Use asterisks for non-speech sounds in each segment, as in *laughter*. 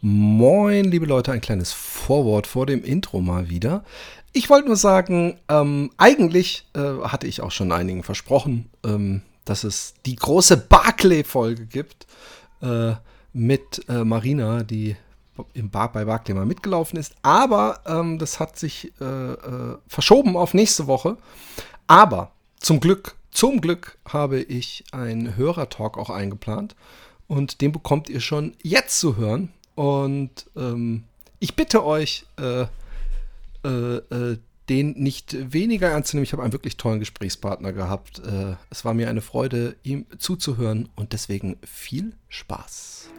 Moin, liebe Leute, ein kleines Vorwort vor dem Intro mal wieder. Ich wollte nur sagen, ähm, eigentlich äh, hatte ich auch schon einigen versprochen, ähm, dass es die große Barclay-Folge gibt äh, mit äh, Marina, die im Bar bei Barclay mal mitgelaufen ist. Aber ähm, das hat sich äh, äh, verschoben auf nächste Woche. Aber zum Glück, zum Glück habe ich einen Hörertalk auch eingeplant. Und den bekommt ihr schon jetzt zu hören. Und ähm, ich bitte euch, äh, äh, äh, den nicht weniger ernst zu nehmen. Ich habe einen wirklich tollen Gesprächspartner gehabt. Äh, es war mir eine Freude, ihm zuzuhören und deswegen viel Spaß.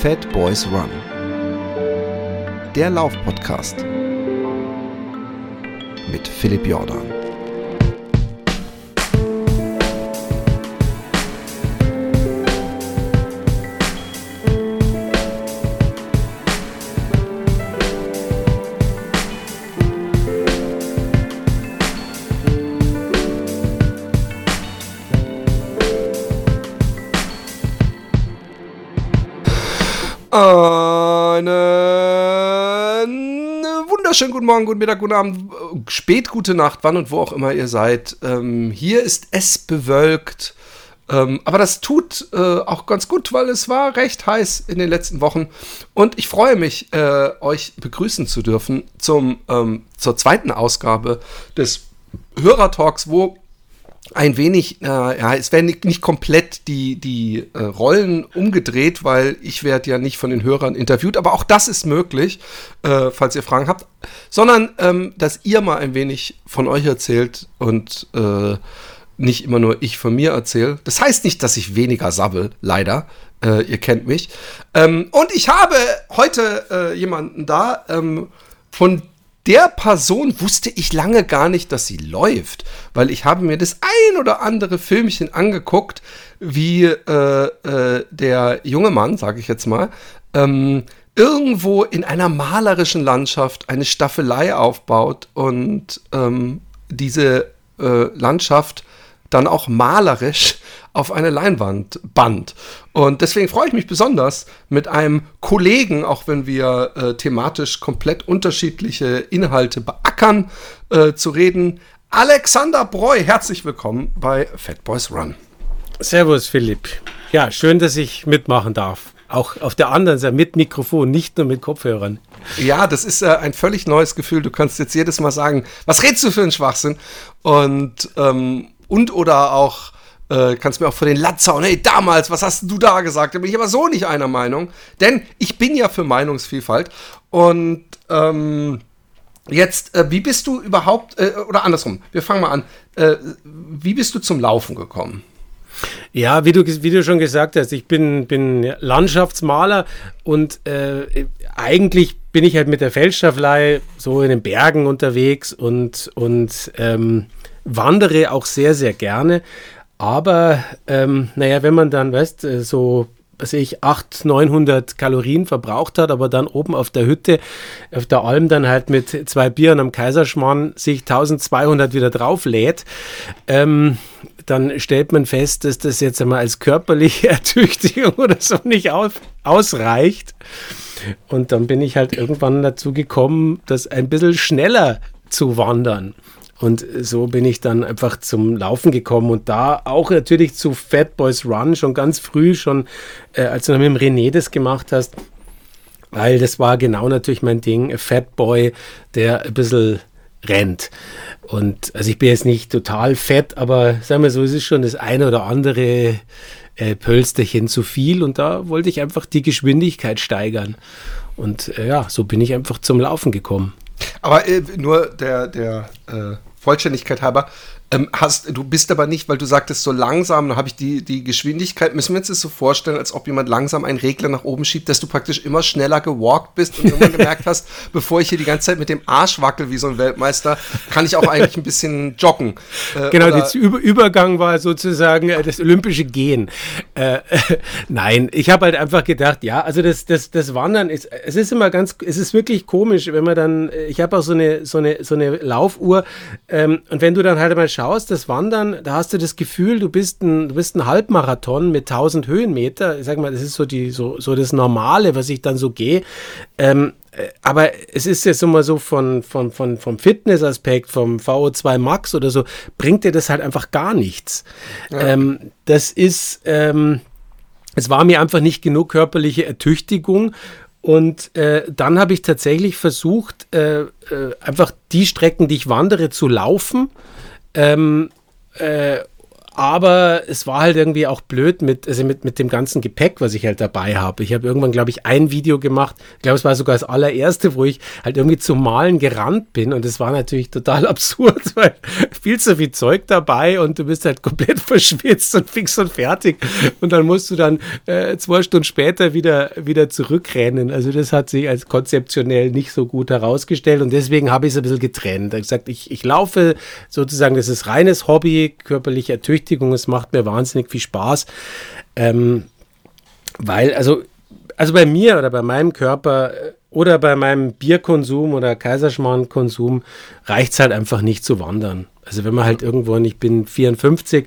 Fat Boys Run. Der Laufpodcast mit Philipp Jordan. Einen wunderschönen guten Morgen, guten Mittag, guten Abend, spät gute Nacht, wann und wo auch immer ihr seid. Ähm, hier ist es bewölkt. Ähm, aber das tut äh, auch ganz gut, weil es war recht heiß in den letzten Wochen. Und ich freue mich, äh, euch begrüßen zu dürfen zum, ähm, zur zweiten Ausgabe des Hörertalks, wo ein wenig, äh, ja, es werden nicht, nicht, komplett die, die äh, Rollen umgedreht, weil ich werde ja nicht von den Hörern interviewt, aber auch das ist möglich, äh, falls ihr Fragen habt, sondern ähm, dass ihr mal ein wenig von euch erzählt und äh, nicht immer nur ich von mir erzähle. Das heißt nicht, dass ich weniger sabbel, leider. Äh, ihr kennt mich. Ähm, und ich habe heute äh, jemanden da, ähm, von der Person wusste ich lange gar nicht, dass sie läuft, weil ich habe mir das ein oder andere Filmchen angeguckt, wie äh, äh, der junge Mann, sage ich jetzt mal, ähm, irgendwo in einer malerischen Landschaft eine Staffelei aufbaut und ähm, diese äh, Landschaft dann auch malerisch auf eine Leinwand band. Und deswegen freue ich mich besonders, mit einem Kollegen, auch wenn wir äh, thematisch komplett unterschiedliche Inhalte beackern, äh, zu reden. Alexander Breu, herzlich willkommen bei Fat Boys Run. Servus, Philipp. Ja, schön, dass ich mitmachen darf. Auch auf der anderen Seite mit Mikrofon, nicht nur mit Kopfhörern. Ja, das ist äh, ein völlig neues Gefühl. Du kannst jetzt jedes Mal sagen, was redest du für einen Schwachsinn? Und, ähm, und oder auch äh, kannst mir auch vor den Latz hauen. Hey, damals, was hast du da gesagt? Da bin ich aber so nicht einer Meinung. Denn ich bin ja für Meinungsvielfalt. Und ähm, jetzt, äh, wie bist du überhaupt, äh, oder andersrum, wir fangen mal an. Äh, wie bist du zum Laufen gekommen? Ja, wie du, wie du schon gesagt hast, ich bin, bin Landschaftsmaler und äh, eigentlich bin ich halt mit der Feldstaffelei so in den Bergen unterwegs und, und ähm, wandere auch sehr, sehr gerne. Aber ähm, naja, wenn man dann, weißt äh, so was ich 800, 900 Kalorien verbraucht hat, aber dann oben auf der Hütte, auf der Alm dann halt mit zwei Bieren am Kaiserschmarrn sich 1200 wieder drauflädt, ähm, dann stellt man fest, dass das jetzt einmal als körperliche *laughs* Ertüchtigung oder so nicht aus, ausreicht. Und dann bin ich halt irgendwann dazu gekommen, das ein bisschen schneller zu wandern. Und so bin ich dann einfach zum Laufen gekommen und da auch natürlich zu Fat Boys Run schon ganz früh, schon äh, als du mit dem René das gemacht hast, weil das war genau natürlich mein Ding, Fat Boy, der ein bisschen rennt. Und also ich bin jetzt nicht total fett, aber sagen wir so, es ist schon das eine oder andere äh, Pölsterchen zu viel und da wollte ich einfach die Geschwindigkeit steigern. Und äh, ja, so bin ich einfach zum Laufen gekommen. Aber äh, nur der, der äh, Vollständigkeit halber, Ähm, hast, du bist aber nicht, weil du sagtest so langsam, habe ich die, die Geschwindigkeit, müssen wir uns das so vorstellen, als ob jemand langsam einen Regler nach oben schiebt, dass du praktisch immer schneller gewalkt bist und irgendwann gemerkt hast, *laughs* bevor ich hier die ganze Zeit mit dem Arsch wackel wie so ein Weltmeister, kann ich auch eigentlich ein bisschen joggen. Äh, genau, der Über Übergang war sozusagen äh, das olympische Gehen. Äh, *laughs* nein, ich habe halt einfach gedacht, ja, also das, das, das Wandern ist, es ist immer ganz, es ist wirklich komisch, wenn man dann, ich habe auch so eine, so eine, so eine Laufuhr ähm, und wenn du dann halt mal schaust, schaust, das Wandern, da hast du das Gefühl, du bist ein, du bist ein Halbmarathon mit 1000 Höhenmeter. Ich sag mal, das ist so, die, so, so das Normale, was ich dann so gehe. Ähm, äh, aber es ist jetzt immer so von, von, von, vom Fitnessaspekt, vom VO2 Max oder so, bringt dir das halt einfach gar nichts. Ja. Ähm, das ist, ähm, es war mir einfach nicht genug körperliche Ertüchtigung. Und äh, dann habe ich tatsächlich versucht, äh, äh, einfach die Strecken, die ich wandere, zu laufen. Ähm, äh, aber es war halt irgendwie auch blöd mit, also mit, mit dem ganzen Gepäck, was ich halt dabei habe. Ich habe irgendwann, glaube ich, ein Video gemacht. Ich glaube, es war sogar das allererste, wo ich halt irgendwie zum Malen gerannt bin. Und es war natürlich total *laughs* absurd, weil viel zu viel Zeug dabei und du bist halt komplett *laughs* verschwitzt und fix und fertig. Und dann musst du dann äh, zwei Stunden später wieder, wieder zurückrennen. Also das hat sich als konzeptionell nicht so gut herausgestellt. Und deswegen habe ich es ein bisschen getrennt. Ich gesagt, ich, ich laufe sozusagen, das ist reines Hobby, körperliche Ertüchtigung Ertüchtigung. Es macht mir wahnsinnig viel Spaß. Ähm, weil, also, also bei mir oder bei meinem Körper äh, oder bei meinem Bierkonsum oder Kaiserschmarrn-Konsum reicht es halt einfach nicht zu wandern. Also wenn man halt irgendwo, und ich bin 54,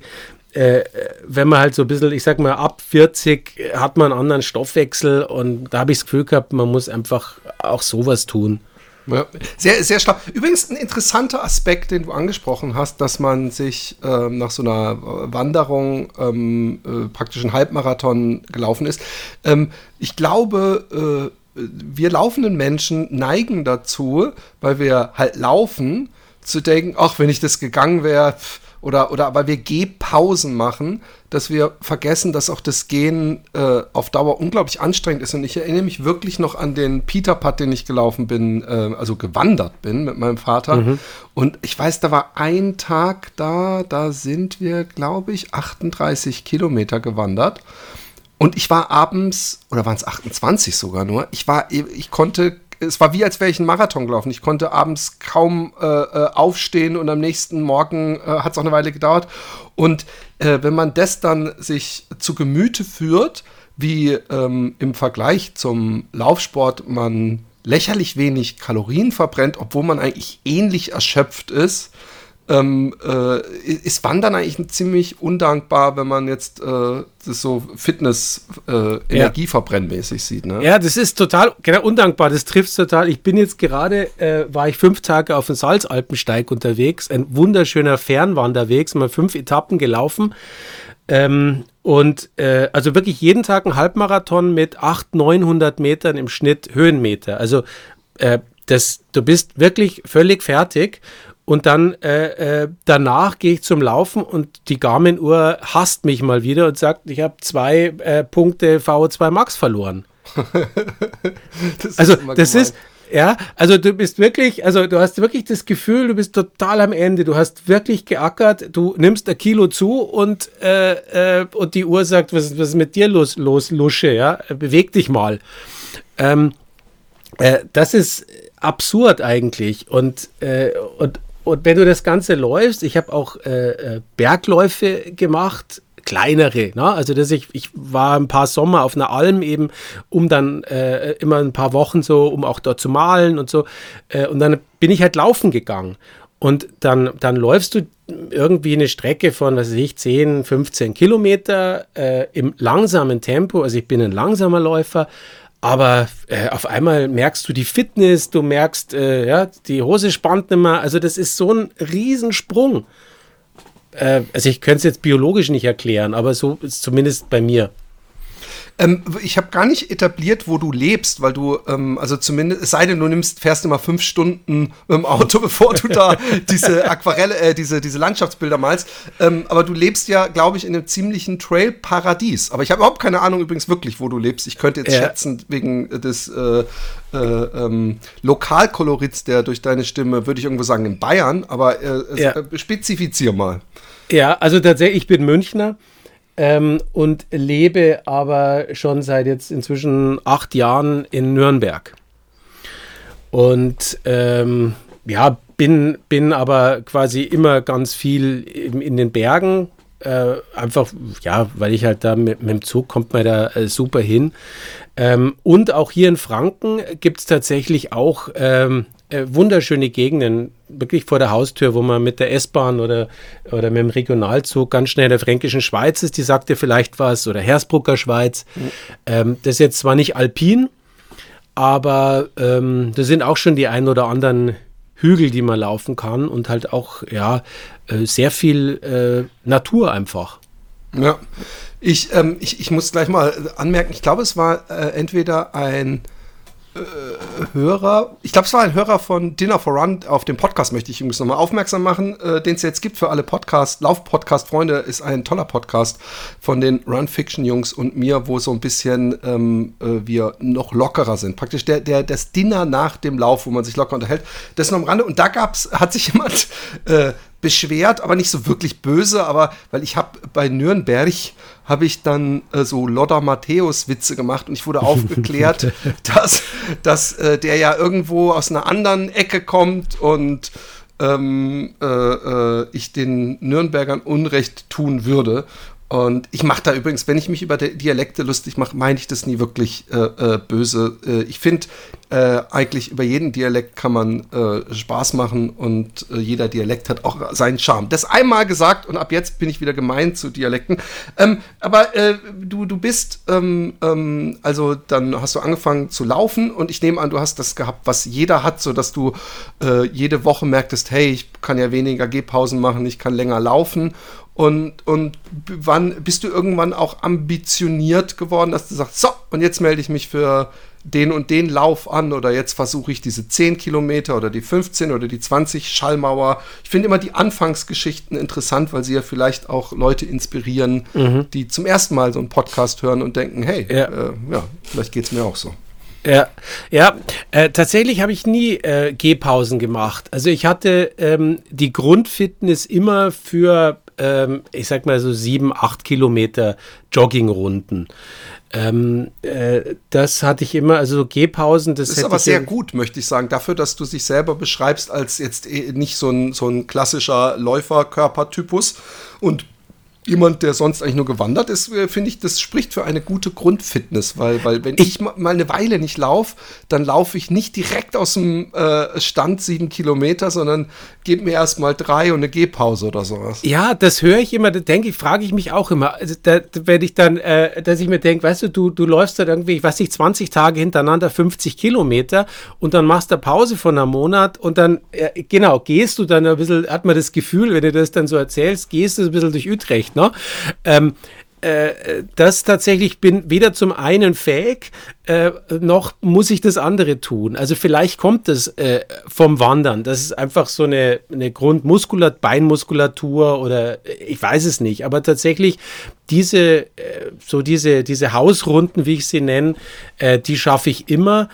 äh, wenn man halt so ein bisschen, ich sag mal, ab 40 hat man einen anderen Stoffwechsel und da habe ich das Gefühl gehabt, man muss einfach auch sowas tun. Ja, sehr, sehr schlau. Übrigens ein interessanter Aspekt, den du angesprochen hast, dass man sich ähm, nach so einer Wanderung ähm, äh, praktisch einen Halbmarathon gelaufen ist. Ähm, ich glaube, äh, wir laufenden Menschen neigen dazu, weil wir halt laufen, zu denken, ach, wenn ich das gegangen wäre, oder, oder weil wir Gehpausen machen, dass wir vergessen, dass auch das Gehen äh, auf Dauer unglaublich anstrengend ist. Und ich erinnere mich wirklich noch an den Peter-Putt, den ich gelaufen bin, äh, also gewandert bin mit meinem Vater. Mhm. Und ich weiß, da war ein Tag da, da sind wir, glaube ich, 38 Kilometer gewandert. Und ich war abends, oder waren es 28 sogar nur, ich war, ich konnte es war wie, als wäre ich einen Marathon gelaufen. Ich konnte abends kaum äh, äh aufstehen und am nächsten Morgen äh, hat es auch eine Weile gedauert. Und äh, wenn man das dann sich zu Gemüte führt, wie ähm, im Vergleich zum Laufsport man lächerlich wenig Kalorien verbrennt, obwohl man eigentlich ähnlich erschöpft ist, ähm, äh, ist Wandern eigentlich ziemlich undankbar, wenn man jetzt äh, das so Fitness, äh, Energieverbrennmäßig sieht. Ne? Ja, das ist total genau, undankbar. Das trifft total. Ich bin jetzt gerade, äh, war ich fünf Tage auf dem Salzalpensteig unterwegs, ein wunderschöner Fernwanderweg, mal fünf Etappen gelaufen. Ähm, und äh, also wirklich jeden Tag ein Halbmarathon mit 800, 900 Metern im Schnitt Höhenmeter. Also äh, das, du bist wirklich völlig fertig und dann äh, äh, danach gehe ich zum Laufen und die Garmin-Uhr hasst mich mal wieder und sagt, ich habe zwei äh, Punkte VO2 Max verloren. *laughs* das also das gemein. ist, ja, also du bist wirklich, also du hast wirklich das Gefühl, du bist total am Ende. Du hast wirklich geackert, du nimmst ein Kilo zu und, äh, äh, und die Uhr sagt, was, was ist mit dir los, los, Lusche, ja? Beweg dich mal. Ähm, äh, das ist absurd eigentlich. Und, äh, und und wenn du das Ganze läufst, ich habe auch äh, äh, Bergläufe gemacht, kleinere. Ne? Also dass ich, ich war ein paar Sommer auf einer Alm eben, um dann äh, immer ein paar Wochen so, um auch dort zu malen und so. Äh, und dann bin ich halt laufen gegangen. Und dann, dann läufst du irgendwie eine Strecke von, was weiß ich, 10, 15 Kilometer äh, im langsamen Tempo. Also ich bin ein langsamer Läufer, aber äh, auf einmal merkst du die Fitness, du merkst, äh, ja, die Hose spannt nicht mehr. Also das ist so ein Riesensprung. Äh, also ich könnte es jetzt biologisch nicht erklären, aber so ist zumindest bei mir. Ähm, ich habe gar nicht etabliert, wo du lebst, weil du, ähm, also zumindest, es sei denn, du nimmst, fährst immer fünf Stunden im Auto, *laughs* bevor du da diese Aquarelle, äh, diese, diese Landschaftsbilder malst. Ähm, aber du lebst ja, glaube ich, in einem ziemlichen Trail-Paradies. Aber ich habe überhaupt keine Ahnung übrigens wirklich, wo du lebst. Ich könnte jetzt ja. schätzen, wegen des äh, äh, ähm, Lokalkolorits, der durch deine Stimme, würde ich irgendwo sagen, in Bayern, aber äh, ja. Äh, spezifizier mal. Ja, also tatsächlich, ich bin Münchner ähm, und lebe aber schon seit jetzt inzwischen acht Jahren in Nürnberg. Und ähm, ja, bin, bin aber quasi immer ganz viel in, in den Bergen. Äh, einfach, ja, weil ich halt da mit, mit dem Zug kommt man da äh, super hin. Ähm, und auch hier in Franken gibt es tatsächlich auch ähm, äh, wunderschöne Gegenden, wirklich vor der Haustür, wo man mit der S-Bahn oder, oder mit dem Regionalzug ganz schnell in der fränkischen Schweiz ist, die sagt dir vielleicht was, oder Hersbrucker Schweiz. Mhm. Ähm, das ist jetzt zwar nicht alpin, aber ähm, das sind auch schon die ein oder anderen Hügel, die man laufen kann und halt auch, ja, äh, sehr viel äh, Natur einfach. Ja, ich, ähm, ich, ich muss gleich mal anmerken, ich glaube, es war äh, entweder ein Hörer, ich glaube, es war ein Hörer von Dinner for Run, auf dem Podcast möchte ich übrigens nochmal aufmerksam machen, äh, den es jetzt gibt für alle Podcast, Lauf-Podcast-Freunde, ist ein toller Podcast von den Run-Fiction-Jungs und mir, wo so ein bisschen ähm, äh, wir noch lockerer sind. Praktisch der, der, das Dinner nach dem Lauf, wo man sich locker unterhält, das noch am Rande. Und da gab's, hat sich jemand äh, beschwert, aber nicht so wirklich böse, aber weil ich habe bei Nürnberg habe ich dann äh, so Lodder Matthäus Witze gemacht und ich wurde *laughs* aufgeklärt, dass, dass äh, der ja irgendwo aus einer anderen Ecke kommt und ähm, äh, äh ich den Nürnbergern Unrecht tun würde. Und ich mache da übrigens, wenn ich mich über Dialekte lustig mache, meine ich das nie wirklich äh, äh, böse. Äh, ich finde, äh, eigentlich über jeden Dialekt kann man äh, Spaß machen und äh, jeder Dialekt hat auch seinen Charme. Das einmal gesagt und ab jetzt bin ich wieder gemein zu Dialekten. Ähm, aber du, du bist, ähm, ähm, also dann hast du angefangen zu laufen und ich nehme an, du hast das gehabt, was jeder hat, sodass du jede Woche merktest, hey, ich kann ja weniger Gehpausen machen, ich kann länger laufen und, und wann bist du irgendwann auch ambitioniert geworden, dass du sagst, so, und jetzt melde ich mich für den und den Lauf an oder jetzt versuche ich diese 10 Kilometer oder die 15 oder die 20 Schallmauer. Ich finde immer die Anfangsgeschichten interessant, weil sie ja vielleicht auch Leute inspirieren, mhm. die zum ersten Mal so einen Podcast hören und denken, hey, ja, äh, ja vielleicht geht es mir auch so. Ja, ja äh, tatsächlich habe ich nie äh, Gehpausen gemacht. Also ich hatte ähm, die Grundfitness immer für ähm, ich sag mal so sieben, acht Kilometer Joggingrunden. Ähm, äh, das hatte ich immer, also Gehpausen. Das ist aber sehr gut, möchte ich sagen. Dafür, dass du dich selber beschreibst als jetzt eh nicht so ein, so ein klassischer Läuferkörpertypus und jemand, der sonst eigentlich nur gewandert ist, äh, finde ich, das spricht für eine gute Grundfitness, weil, weil wenn ich, ich mal eine Weile nicht laufe, dann laufe ich nicht direkt aus dem äh, Stand sieben Kilometer, sondern gebe mir erst mal drei und eine Gehpause oder sowas. Ja, das höre ich immer, da denke ich, frage ich mich auch immer, also da, wenn ich dann, äh, dass ich mir denke, weißt du, du, du läufst dann irgendwie, ich weiß nicht, 20 Tage hintereinander 50 Kilometer und dann machst du Pause von einem Monat und dann, äh, genau, gehst du dann ein bisschen, hat man das Gefühl, wenn du das dann so erzählst, gehst du ein bisschen durch Utrecht Ne? Ähm, äh, das tatsächlich bin weder zum einen fähig, äh, noch muss ich das andere tun. Also vielleicht kommt das äh, vom Wandern. Das ist einfach so eine, eine Grundmuskulatur, Beinmuskulatur oder ich weiß es nicht. Aber tatsächlich diese, so diese, diese Hausrunden, wie ich sie nenne, die schaffe ich immer.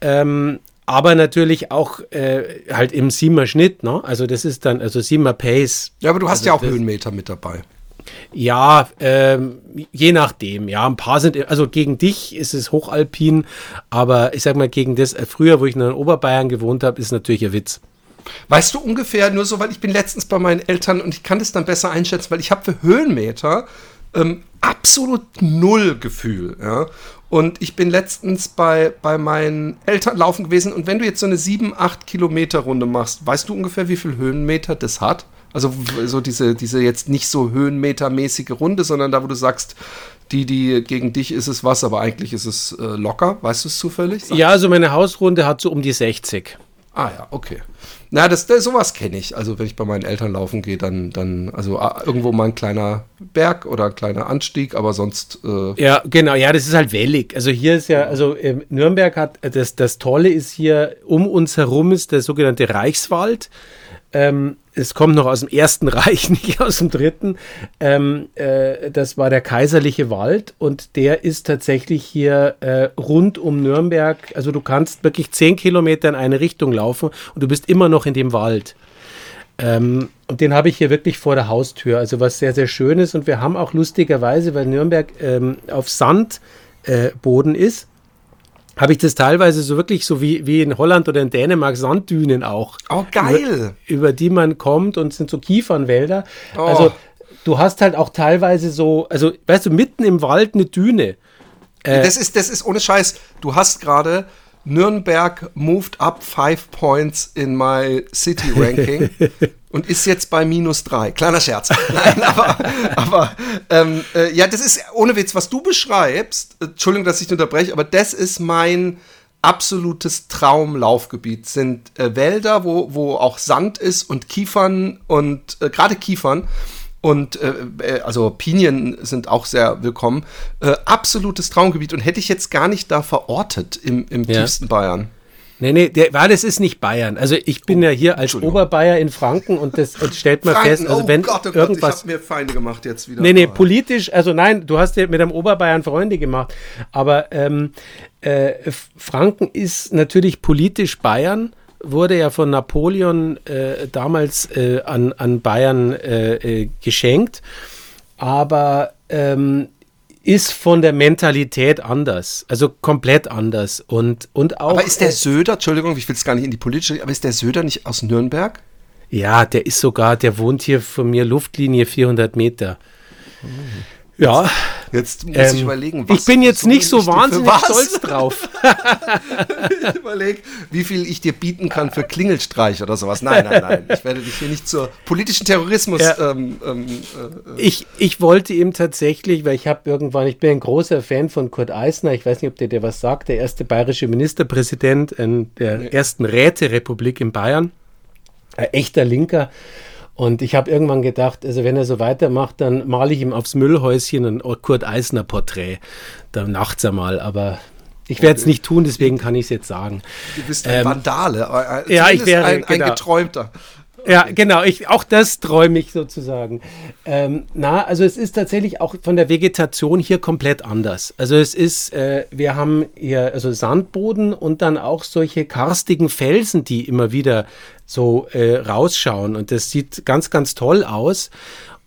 Ähm, aber natürlich auch äh, halt im Siemer Schnitt, ne? Also das ist dann, also Siemer Pace. Ja, aber du hast also ja auch Höhenmeter mit dabei. Ja, ähm, je nachdem. Ja, ein paar sind, also gegen dich ist es hochalpin, aber ich sag mal, gegen das, äh, früher, wo ich in Oberbayern gewohnt habe, ist natürlich ein Witz. Weißt du ungefähr, nur so, weil ich bin letztens bei meinen Eltern und ich kann das dann besser einschätzen, weil ich habe für Höhenmeter ähm, absolut null Gefühl. Ja? Und ich bin letztens bei, bei meinen Eltern laufen gewesen und wenn du jetzt so eine 7, 8 Kilometer Runde machst, weißt du ungefähr, wie viel Höhenmeter das hat? Also so diese, diese jetzt nicht so höhenmetermäßige Runde, sondern da, wo du sagst, die, die gegen dich ist es was, aber eigentlich ist es äh, locker. Weißt du es zufällig? Sag. Ja, also meine Hausrunde hat so um die 60. Ah ja, okay. Na, das, das sowas kenne ich. Also wenn ich bei meinen Eltern laufen gehe, dann, dann, also ah, irgendwo mal ein kleiner Berg oder ein kleiner Anstieg, aber sonst. Äh ja, genau, ja, das ist halt wellig. Also hier ist ja, also äh, Nürnberg hat, das, das Tolle ist hier, um uns herum ist der sogenannte Reichswald. Ähm, es kommt noch aus dem Ersten *laughs* Reich, nicht aus dem Dritten. Ähm, äh, das war der kaiserliche Wald und der ist tatsächlich hier äh, rund um Nürnberg. Also du kannst wirklich zehn Kilometer in eine Richtung laufen und du bist immer noch in dem Wald. Ähm, und den habe ich hier wirklich vor der Haustür, also was sehr, sehr schön ist. Und wir haben auch lustigerweise, weil Nürnberg ähm, auf Sandboden äh, ist, habe ich das teilweise so wirklich so wie, wie in Holland oder in Dänemark Sanddünen auch. Oh, geil. Über, über die man kommt und sind so Kiefernwälder. Oh. Also du hast halt auch teilweise so, also weißt du, mitten im Wald eine Düne. Äh, das, ist, das ist ohne Scheiß. Du hast gerade Nürnberg moved up five points in my city *laughs* ranking und ist jetzt bei minus drei. Kleiner Scherz. *laughs* Nein, aber, aber ähm, äh, ja, das ist ohne Witz, was du beschreibst. Entschuldigung, dass ich unterbreche, aber das ist mein absolutes Traumlaufgebiet. Sind äh, Wälder, wo, wo auch Sand ist und Kiefern und äh, gerade Kiefern und äh, äh, also Pinien sind auch sehr willkommen. Äh, absolutes Traumgebiet und hätte ich jetzt gar nicht da verortet im, im ja. tiefsten Bayern. Nee, nee, der, weil das ist nicht Bayern. Also ich bin oh, ja hier als Oberbayer in Franken und das stellt man Franken, fest, also oh wenn Gott, oh Gott, irgendwas... Ich habe mir Feinde gemacht jetzt wieder. Nee, nee, politisch, also nein, du hast ja mit einem Oberbayern Freunde gemacht, aber ähm, äh, Franken ist natürlich politisch Bayern wurde ja von Napoleon äh, damals äh, an, an Bayern äh, äh geschenkt, aber ähm, ist von der Mentalität anders, also komplett anders und, und auch. Aber ist der Söder, Entschuldigung, ich will es gar nicht in die politische, aber ist der Söder nicht aus Nürnberg? Ja, der ist sogar, der wohnt hier von mir Luftlinie 400 Meter. Mhm. Ja. Jetzt muss ähm, ich überlegen, was. Ich bin jetzt nicht so wahnsinnig stolz drauf. *laughs* ich überlege, wie viel ich dir bieten kann für Klingelstreich oder sowas. Nein, nein, nein. Ich werde dich hier nicht zur politischen Terrorismus. Ja. Ähm, ähm, äh, ich, ich wollte ihm tatsächlich, weil ich habe irgendwann, ich bin ein großer Fan von Kurt Eisner, ich weiß nicht, ob der dir was sagt, der erste bayerische Ministerpräsident in der nee. ersten Räterepublik in Bayern. Ein echter Linker. Und ich habe irgendwann gedacht, also wenn er so weitermacht, dann male ich ihm aufs Müllhäuschen ein Kurt Eisner Porträt. Da nachts einmal, aber ich werde es nicht tun, deswegen kann ich es jetzt sagen. Du bist ein ähm, Vandale, äh, ja, ich wäre ein, ein genau. Geträumter. Ja, genau. Ich, auch das träume ich sozusagen. Ähm, na, also es ist tatsächlich auch von der Vegetation hier komplett anders. Also es ist, äh, wir haben hier also Sandboden und dann auch solche karstigen Felsen, die immer wieder so äh, rausschauen. Und das sieht ganz, ganz toll aus.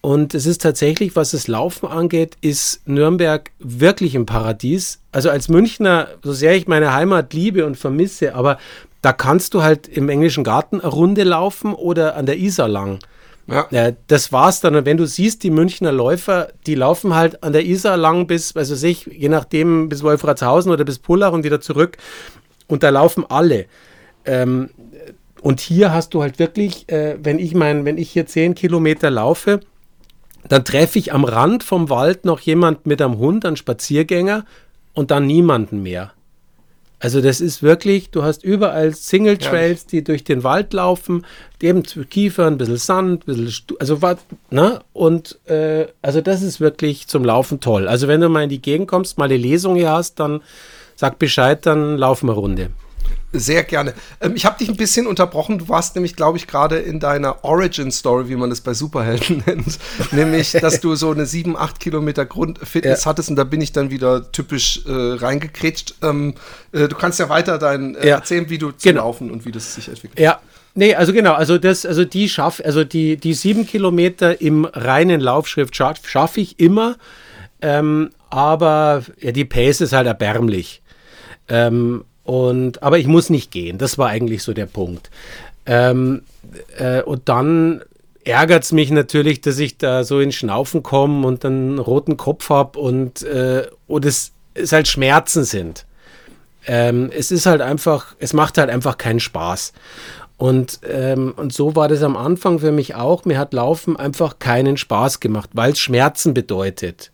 Und es ist tatsächlich, was das Laufen angeht, ist Nürnberg wirklich ein Paradies. Also als Münchner, so sehr ich meine Heimat liebe und vermisse, aber da kannst du halt im englischen Garten eine Runde laufen oder an der Isar lang. Ja. ja. das war's dann. Und wenn du siehst, die Münchner Läufer, die laufen halt an der Isar lang bis, also sich, je nachdem, bis Wolfratshausen oder bis Pullach und wieder zurück. Und da laufen alle. Ähm, und hier hast du halt wirklich, äh, wenn ich mein, wenn ich hier zehn Kilometer laufe, dann treffe ich am Rand vom Wald noch jemand mit einem Hund, einen Spaziergänger und dann niemanden mehr. Also das ist wirklich, du hast überall Single Trails, die durch den Wald laufen, eben Kiefer, ein bisschen Sand, ein bisschen, also was, ne? Und äh, also das ist wirklich zum Laufen toll. Also wenn du mal in die Gegend kommst, mal eine Lesung hier hast, dann sag Bescheid, dann laufen wir Runde. Sehr gerne. Ähm, ich habe dich ein bisschen unterbrochen. Du warst nämlich, glaube ich, gerade in deiner Origin-Story, wie man es bei Superhelden *laughs* nennt. nämlich, dass du so eine 7, 8 Kilometer Grundfitness ja. hattest und da bin ich dann wieder typisch äh, reingekretscht. Ähm, äh, du kannst ja weiter dein, äh, ja. erzählen, wie du zu genau. laufen und wie das sich entwickelt. Ja, Nee, also genau, also das, also die schaff, also die, die sieben Kilometer im reinen Laufschrift schaffe schaff ich immer. Ähm, aber ja, die Pace ist halt erbärmlich. Ähm, und, aber ich muss nicht gehen. Das war eigentlich so der Punkt. Ähm, äh, und dann ärgert es mich natürlich, dass ich da so in Schnaufen komme und einen roten Kopf habe und, äh, und es, es halt Schmerzen sind. Ähm, es ist halt einfach, es macht halt einfach keinen Spaß. Und, ähm, und so war das am Anfang für mich auch. Mir hat Laufen einfach keinen Spaß gemacht, weil es Schmerzen bedeutet.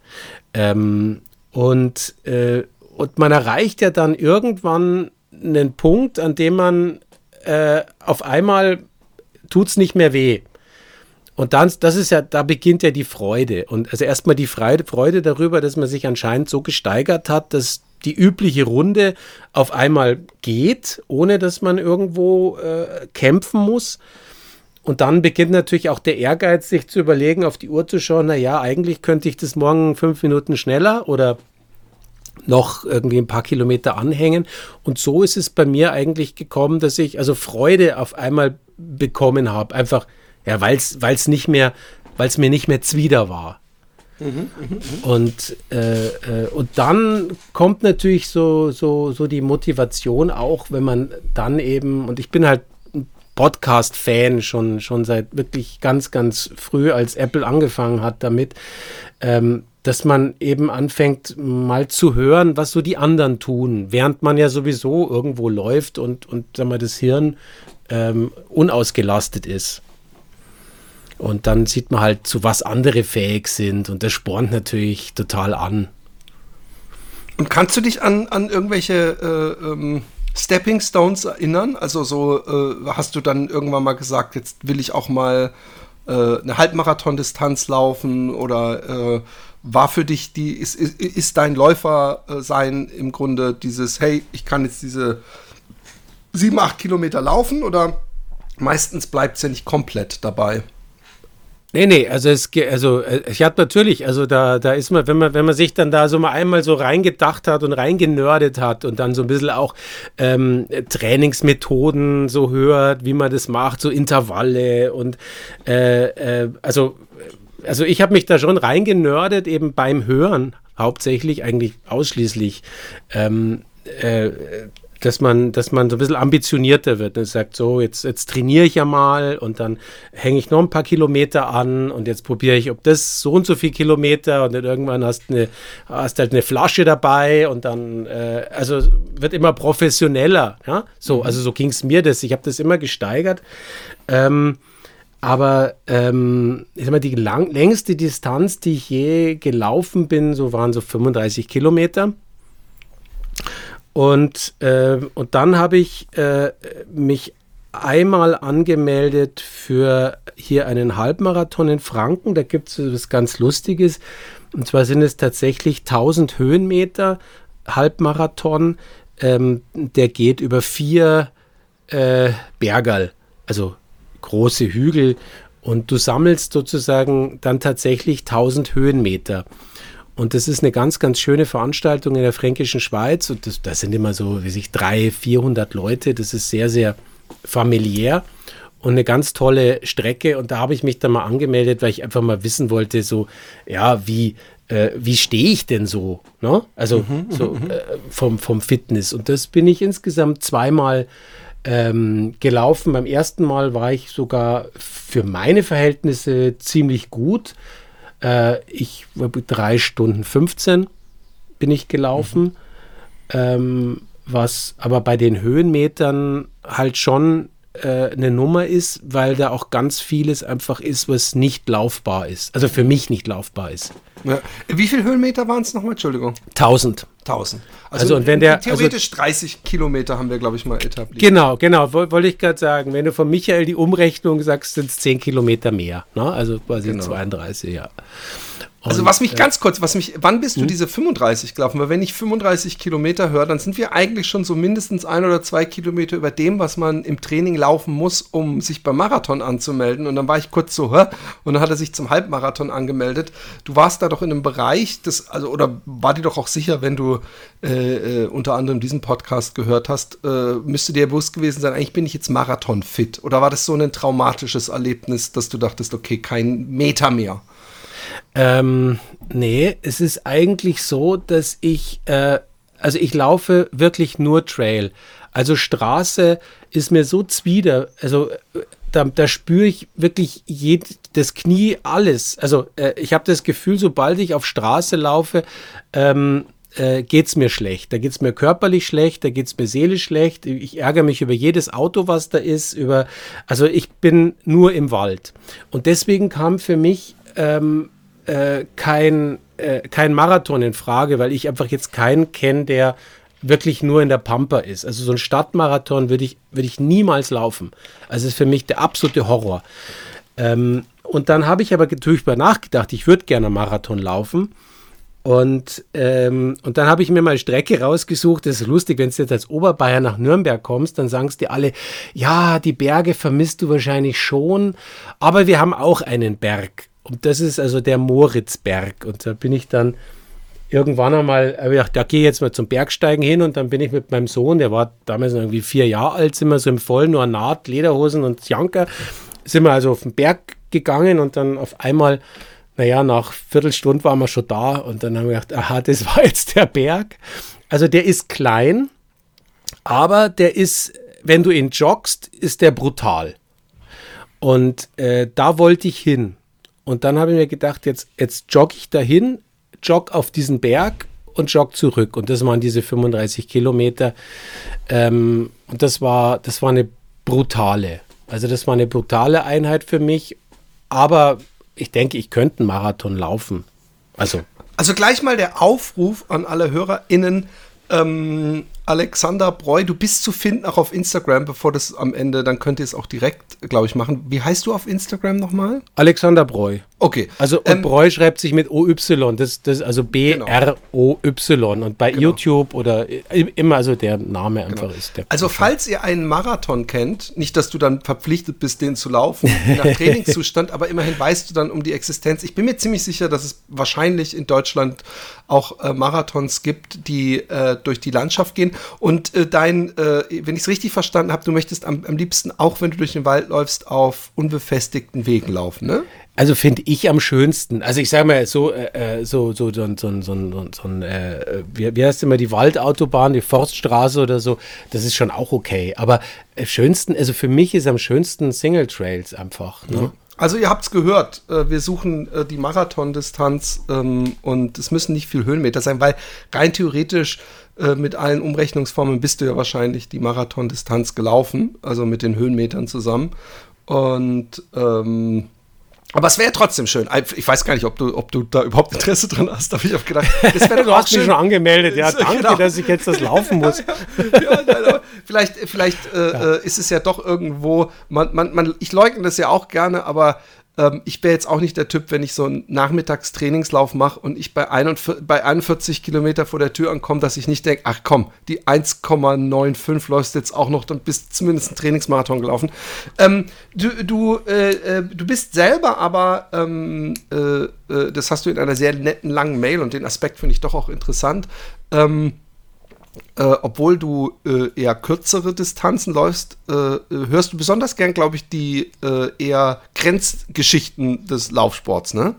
Ähm, und äh, und man erreicht ja dann irgendwann einen Punkt, an dem man äh, auf einmal tut es nicht mehr weh. Und dann, das ist ja, da beginnt ja die Freude. Und also erstmal die Freude, darüber, dass man sich anscheinend so gesteigert hat, dass die übliche Runde auf einmal geht, ohne dass man irgendwo äh, kämpfen muss. Und dann beginnt natürlich auch der Ehrgeiz, sich zu überlegen, auf die Uhr zu schauen, naja, eigentlich könnte ich das morgen fünf Minuten schneller oder noch irgendwie ein paar Kilometer anhängen. Und so ist es bei mir eigentlich gekommen, dass ich also Freude auf einmal bekommen habe. Einfach, ja, weil es nicht mehr, weil es mir nicht mehr zwider war. Und, äh, äh, und dann kommt natürlich so, so, so die Motivation auch, wenn man dann eben, und ich bin halt Podcast-Fan schon, schon seit wirklich ganz, ganz früh, als Apple angefangen hat damit, ähm, dass man eben anfängt, mal zu hören, was so die anderen tun, während man ja sowieso irgendwo läuft und, und sagen wir, das Hirn ähm, unausgelastet ist. Und dann sieht man halt, zu was andere fähig sind und das spornt natürlich total an. Und kannst du dich an, an irgendwelche äh, ähm, Stepping Stones erinnern? Also so äh, hast du dann irgendwann mal gesagt, jetzt will ich auch mal äh, eine Halbmarathon-Distanz laufen oder äh, war für dich die, ist, ist, ist dein Läufer äh, sein im Grunde dieses, hey, ich kann jetzt diese sieben, acht Kilometer laufen oder meistens bleibt es ja nicht komplett dabei? Nee, nee, also es also äh, ich hatte natürlich, also da, da ist man, wenn man, wenn man sich dann da so mal einmal so reingedacht hat und reingenördet hat und dann so ein bisschen auch ähm, Trainingsmethoden so hört, wie man das macht, so Intervalle und äh, äh, also also ich habe mich da schon reingenördet, eben beim Hören, hauptsächlich, eigentlich ausschließlich. Ähm, äh, dass man, dass man so ein bisschen ambitionierter wird und sagt, so, jetzt, jetzt trainiere ich ja mal und dann hänge ich noch ein paar Kilometer an und jetzt probiere ich, ob das so und so viel Kilometer und dann irgendwann hast du hast halt eine Flasche dabei und dann, äh, also wird immer professioneller, ja, so, mhm. also so ging es mir das, ich habe das immer gesteigert, ähm, aber ähm, ich sag mal, die lang, längste Distanz, die ich je gelaufen bin, so waren so 35 Kilometer. Und, äh, und dann habe ich äh, mich einmal angemeldet für hier einen Halbmarathon in Franken. Da gibt es was ganz Lustiges. Und zwar sind es tatsächlich 1000 Höhenmeter Halbmarathon. Ähm, der geht über vier äh, Bergerl. Also große Hügel und du sammelst sozusagen dann tatsächlich 1000 Höhenmeter. Und das ist eine ganz, ganz schöne Veranstaltung in der fränkischen Schweiz. Und das, das sind immer so, wie sich 300, 400 Leute. Das ist sehr, sehr familiär und eine ganz tolle Strecke. Und da habe ich mich dann mal angemeldet, weil ich einfach mal wissen wollte, so, ja, wie, äh, wie stehe ich denn so? Ne? Also mhm, so, mhm, mhm. äh, vom, vom Fitness. Und das bin ich insgesamt zweimal ähm, gelaufen. Beim ersten Mal war ich sogar für meine Verhältnisse ziemlich gut. Äh, ich war drei Stunden 15 bin ich gelaufen. Mhm. Ähm, was aber bei den Höhenmetern halt schon äh, eine Nummer ist, weil da auch ganz vieles einfach ist, was nicht laufbar ist. Also für mich nicht laufbar ist. Ja. Wie viele Höhenmeter waren es nochmal? Entschuldigung. 1000. 1000. Also, also und wenn der also theoretisch also, 30 Kilometer haben wir, glaube ich, mal etabliert. Genau, genau, wollte ich gerade sagen. Wenn du von Michael die Umrechnung sagst, sind es 10 Kilometer mehr. Ne? Also quasi genau. 32, ja. Also was mich äh, ganz kurz, was mich, wann bist du hm? diese 35 gelaufen? Weil wenn ich 35 Kilometer höre, dann sind wir eigentlich schon so mindestens ein oder zwei Kilometer über dem, was man im Training laufen muss, um sich beim Marathon anzumelden. Und dann war ich kurz so, hä? Und dann hat er sich zum Halbmarathon angemeldet. Du warst da doch in einem Bereich, das, also, oder war dir doch auch sicher, wenn du äh, äh, unter anderem diesen Podcast gehört hast, äh, müsste dir bewusst gewesen sein, eigentlich bin ich jetzt Marathon-fit. Oder war das so ein traumatisches Erlebnis, dass du dachtest, okay, kein Meter mehr? Ähm, nee, es ist eigentlich so, dass ich, äh, also ich laufe wirklich nur Trail. Also Straße ist mir so zwider, also äh, da, da spüre ich wirklich jed, das Knie, alles. Also äh, ich habe das Gefühl, sobald ich auf Straße laufe, ähm, äh, geht es mir schlecht. Da geht es mir körperlich schlecht, da geht es mir seelisch schlecht. Ich ärgere mich über jedes Auto, was da ist. Über, also ich bin nur im Wald. Und deswegen kam für mich ähm, äh, kein, äh, kein Marathon in Frage, weil ich einfach jetzt keinen kenne, der wirklich nur in der Pampa ist. Also so ein Stadtmarathon würde ich, würde ich niemals laufen. Also ist für mich der absolute Horror. Ähm, und dann habe ich aber natürlich darüber nachgedacht, ich würde gerne Marathon laufen. Und, ähm, und dann habe ich mir mal Strecke rausgesucht. Das ist lustig, wenn du jetzt als Oberbayern nach Nürnberg kommst, dann sagen es dir alle, ja, die Berge vermisst du wahrscheinlich schon, aber wir haben auch einen Berg. Und das ist also der Moritzberg. Und da bin ich dann irgendwann einmal, ich gedacht, da gehe ich jetzt mal zum Bergsteigen hin und dann bin ich mit meinem Sohn, der war damals irgendwie vier Jahre alt, sind wir so im Vollen, nur Naht, Lederhosen und Janker, sind wir also auf den Berg gegangen und dann auf einmal naja, nach Viertelstunde waren wir schon da und dann haben wir gedacht, aha, das war jetzt der Berg. Also der ist klein, aber der ist, wenn du ihn joggst, ist der brutal. Und äh, da wollte ich hin. Und dann habe ich mir gedacht, jetzt, jetzt jogge ich dahin, jogge auf diesen Berg und jogge zurück. Und das waren diese 35 Kilometer. Ähm, und das war, das war eine brutale. Also das war eine brutale Einheit für mich. Aber ich denke, ich könnte einen Marathon laufen. Also. Also gleich mal der Aufruf an alle HörerInnen, ähm, Alexander Breu, du bist zu finden auch auf Instagram, bevor das am Ende, dann könnt ihr es auch direkt, glaube ich, machen. Wie heißt du auf Instagram nochmal? Alexander Breu. Okay. Also und ähm, Breu schreibt sich mit OY, das, das also B-R-O-Y. Und bei genau. YouTube oder immer also der Name einfach genau. ist. Also falls ihr einen Marathon kennt, nicht, dass du dann verpflichtet bist, den zu laufen, nach *laughs* Trainingszustand, aber immerhin weißt du dann um die Existenz. Ich bin mir ziemlich sicher, dass es wahrscheinlich in Deutschland auch äh, Marathons gibt, die äh, durch die Landschaft gehen. Und äh, dein, äh, wenn ich es richtig verstanden habe, du möchtest am, am liebsten, auch wenn du durch den Wald läufst, auf unbefestigten Wegen laufen, ne? Also finde ich am schönsten. Also ich sage mal so, äh, äh so, so, so, so, so, so, so äh, wie, wie heißt immer die Waldautobahn, die Forststraße oder so, das ist schon auch okay. Aber am schönsten, also für mich ist am schönsten Single Trails einfach. Ne? Also ihr habt es gehört, äh, wir suchen äh, die Marathondistanz ähm, und es müssen nicht viel Höhenmeter sein, weil rein theoretisch äh, mit allen Umrechnungsformen bist du ja wahrscheinlich die Marathondistanz gelaufen, also mit den Höhenmetern zusammen. Und ähm, aber es wäre trotzdem schön. Ich weiß gar nicht, ob du, ob du da überhaupt Interesse dran hast, aber ich habe gedacht, *laughs* das wäre Du hast mich schon angemeldet, ja, *laughs* danke, genau. dass ich jetzt das laufen muss. *laughs* ja, ja, vielleicht vielleicht äh, äh, ist es ja doch irgendwo, man, man, man, ich leugne das ja auch gerne, aber ähm, ich wäre jetzt auch nicht der Typ, wenn ich so einen Nachmittagstrainingslauf mache und ich bei, 41, bei 41 Kilometer vor der Tür ankomme, dass ich nicht denke, ach komm, die 1,95 läufst jetzt auch noch, dann bist zumindest ein Trainingsmarathon gelaufen. Ähm, du, du, äh, äh, du bist selber aber, ähm, äh, äh, das hast du in einer sehr netten langen Mail und den Aspekt finde ich doch auch interessant. Ähm, äh, obwohl du äh, eher kürzere Distanzen läufst, äh, äh hörst du besonders gern, glaube ich, die äh, eher Grenzgeschichten des Laufsports, ne?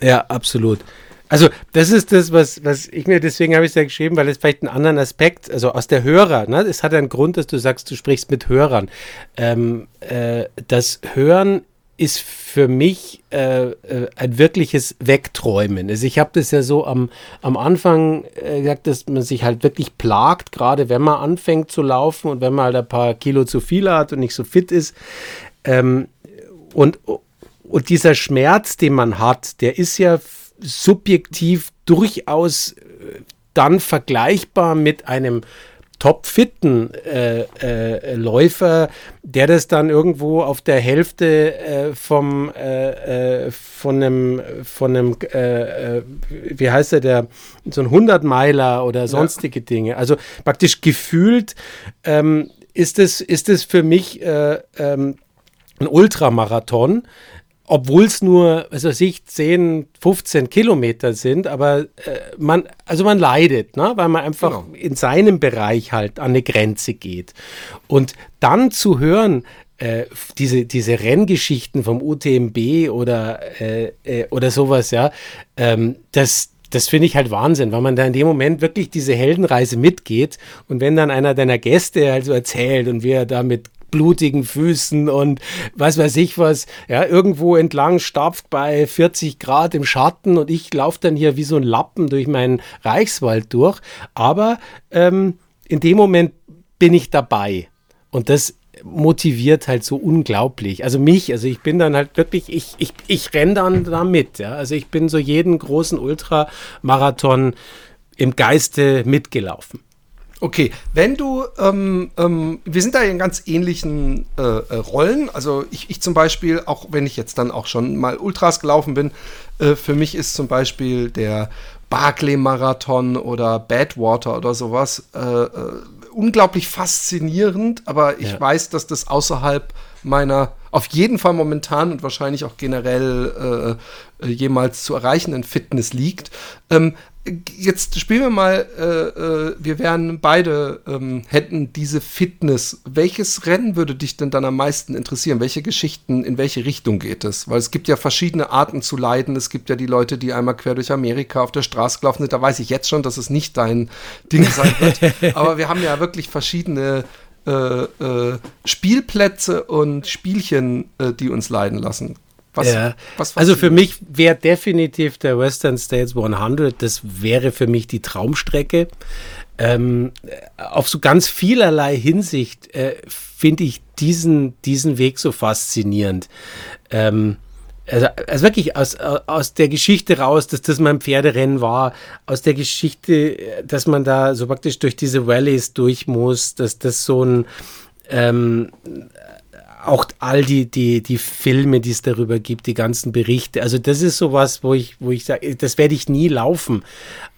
Ja, absolut. Also, das ist das, was, was ich mir, deswegen habe ich es ja geschrieben, weil es vielleicht einen anderen Aspekt, also aus der Hörer, ne? Es hat einen Grund, dass du sagst, du sprichst mit Hörern. Ähm, äh, das Hören ist für mich äh, äh, ein wirkliches Wegträumen. Also ich habe das ja so am, am Anfang äh, gesagt, dass man sich halt wirklich plagt, gerade wenn man anfängt zu laufen und wenn man halt ein paar Kilo zu viel hat und nicht so fit ist. Ähm, und, und dieser Schmerz, den man hat, der ist ja subjektiv durchaus äh, dann vergleichbar mit einem topfitten äh, äh, Läufer, der das dann irgendwo auf der Hälfte äh, vom äh, äh, von einem von einem äh, wie heißt er der so ein 100 Meiler oder sonstige ja. Dinge. Also praktisch gefühlt ähm, ist es ist es für mich ähm, ein Ultramarathon obwohl es nur, was weiß ich, 10, 15 Kilometer sind, aber äh, man, also man leidet, ne? weil man einfach genau. in seinem Bereich halt an eine Grenze geht. Und dann zu hören, äh, diese, diese Renngeschichten vom UTMB oder, äh, äh, oder sowas, ja, ähm, das, das finde ich halt Wahnsinn, weil man da in dem Moment wirklich diese Heldenreise mitgeht und wenn dann einer deiner Gäste also erzählt und wie er da mit blutigen Füßen und was weiß ich was, ja, irgendwo entlang stapft bei 40 Grad im Schatten und ich laufe dann hier wie so ein Lappen durch meinen Reichswald durch. Aber ähm, in dem Moment bin ich dabei. Und das motiviert halt so unglaublich. Also mich, also ich bin dann halt wirklich, ich, ich, ich renne dann da mit. Ja? Also ich bin so jeden großen Ultramarathon im Geiste mitgelaufen. Okay, wenn du, ähm, ähm, wir sind da in ganz ähnlichen äh, äh, Rollen. Also ich, ich zum Beispiel, auch wenn ich jetzt dann auch schon mal Ultras gelaufen bin, äh, für mich ist zum Beispiel der Barclay-Marathon oder Badwater oder sowas äh, äh, unglaublich faszinierend, aber ich ja. weiß, dass das außerhalb meiner auf jeden Fall momentan und wahrscheinlich auch generell äh, äh jemals zu erreichenden Fitness liegt. Ähm, jetzt spielen wir mal, äh, äh, wir wären beide, ähm, hätten diese Fitness. Welches Rennen würde dich denn dann am meisten interessieren? Welche Geschichten, in welche Richtung geht es? Weil es gibt ja verschiedene Arten zu leiden. Es gibt ja die Leute, die einmal quer durch Amerika auf der Straße gelaufen sind. Da weiß ich jetzt schon, dass es nicht dein Ding sein wird. *laughs* Aber wir haben ja wirklich verschiedene äh, äh, Spielplätze und Spielchen, äh, die uns leiden lassen. Was, ja. was also für mich wäre definitiv der Western States 100, das wäre für mich die Traumstrecke. Ähm, auf so ganz vielerlei Hinsicht äh, finde ich diesen, diesen Weg so faszinierend. Ähm, also, also, wirklich aus, aus der Geschichte raus, dass das mein Pferderennen war, aus der Geschichte, dass man da so praktisch durch diese Valleys durch muss, dass das so ein ähm, auch all die, die, die Filme, die es darüber gibt, die ganzen Berichte. Also das ist sowas, wo ich, wo ich sage, das werde ich nie laufen.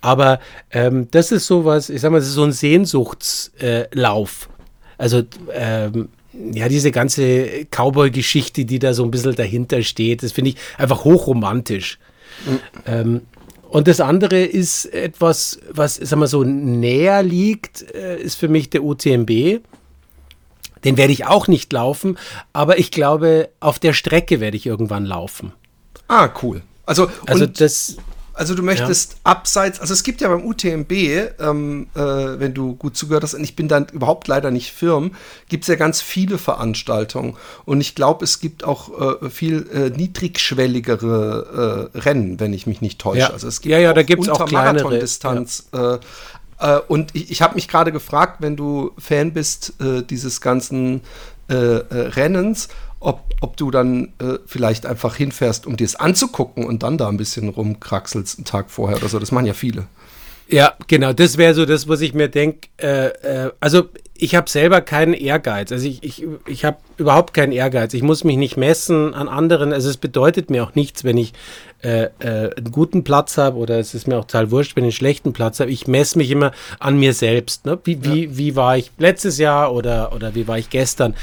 Aber ähm, das ist sowas, ich sag mal, das ist so ein Sehnsuchtslauf. Äh, also ähm, ja, diese ganze Cowboy-Geschichte, die da so ein bisschen dahinter steht, das finde ich einfach hochromantisch. Mhm. Ähm, und das andere ist etwas, was, sagen wir so, näher liegt, äh, ist für mich der UTMB. Den werde ich auch nicht laufen, aber ich glaube, auf der Strecke werde ich irgendwann laufen. Ah, cool. Also, also das. Also du möchtest ja. abseits, also es gibt ja beim UTMB, ähm, äh, wenn du gut zugehört hast, und ich bin dann überhaupt leider nicht firm, gibt es ja ganz viele Veranstaltungen. Und ich glaube, es gibt auch äh, viel äh, niedrigschwelligere äh, Rennen, wenn ich mich nicht täusche. Ja. Also es gibt ja, ja, da gibt es auch kleinere Distanz. Ja. Äh, und ich, ich habe mich gerade gefragt, wenn du Fan bist äh, dieses ganzen äh, äh Rennens, ob, ob du dann äh, vielleicht einfach hinfährst, um dir es anzugucken und dann da ein bisschen rumkraxelst einen Tag vorher oder so. Das machen ja viele. Ja, genau, das wäre so das, was ich mir denke. Äh, also ich habe selber keinen Ehrgeiz. Also ich, ich, ich habe überhaupt keinen Ehrgeiz. Ich muss mich nicht messen an anderen. Also es bedeutet mir auch nichts, wenn ich äh, äh, einen guten Platz habe oder es ist mir auch total wurscht, wenn ich einen schlechten Platz habe. Ich messe mich immer an mir selbst. Ne? Wie, ja. wie, wie war ich letztes Jahr oder, oder wie war ich gestern?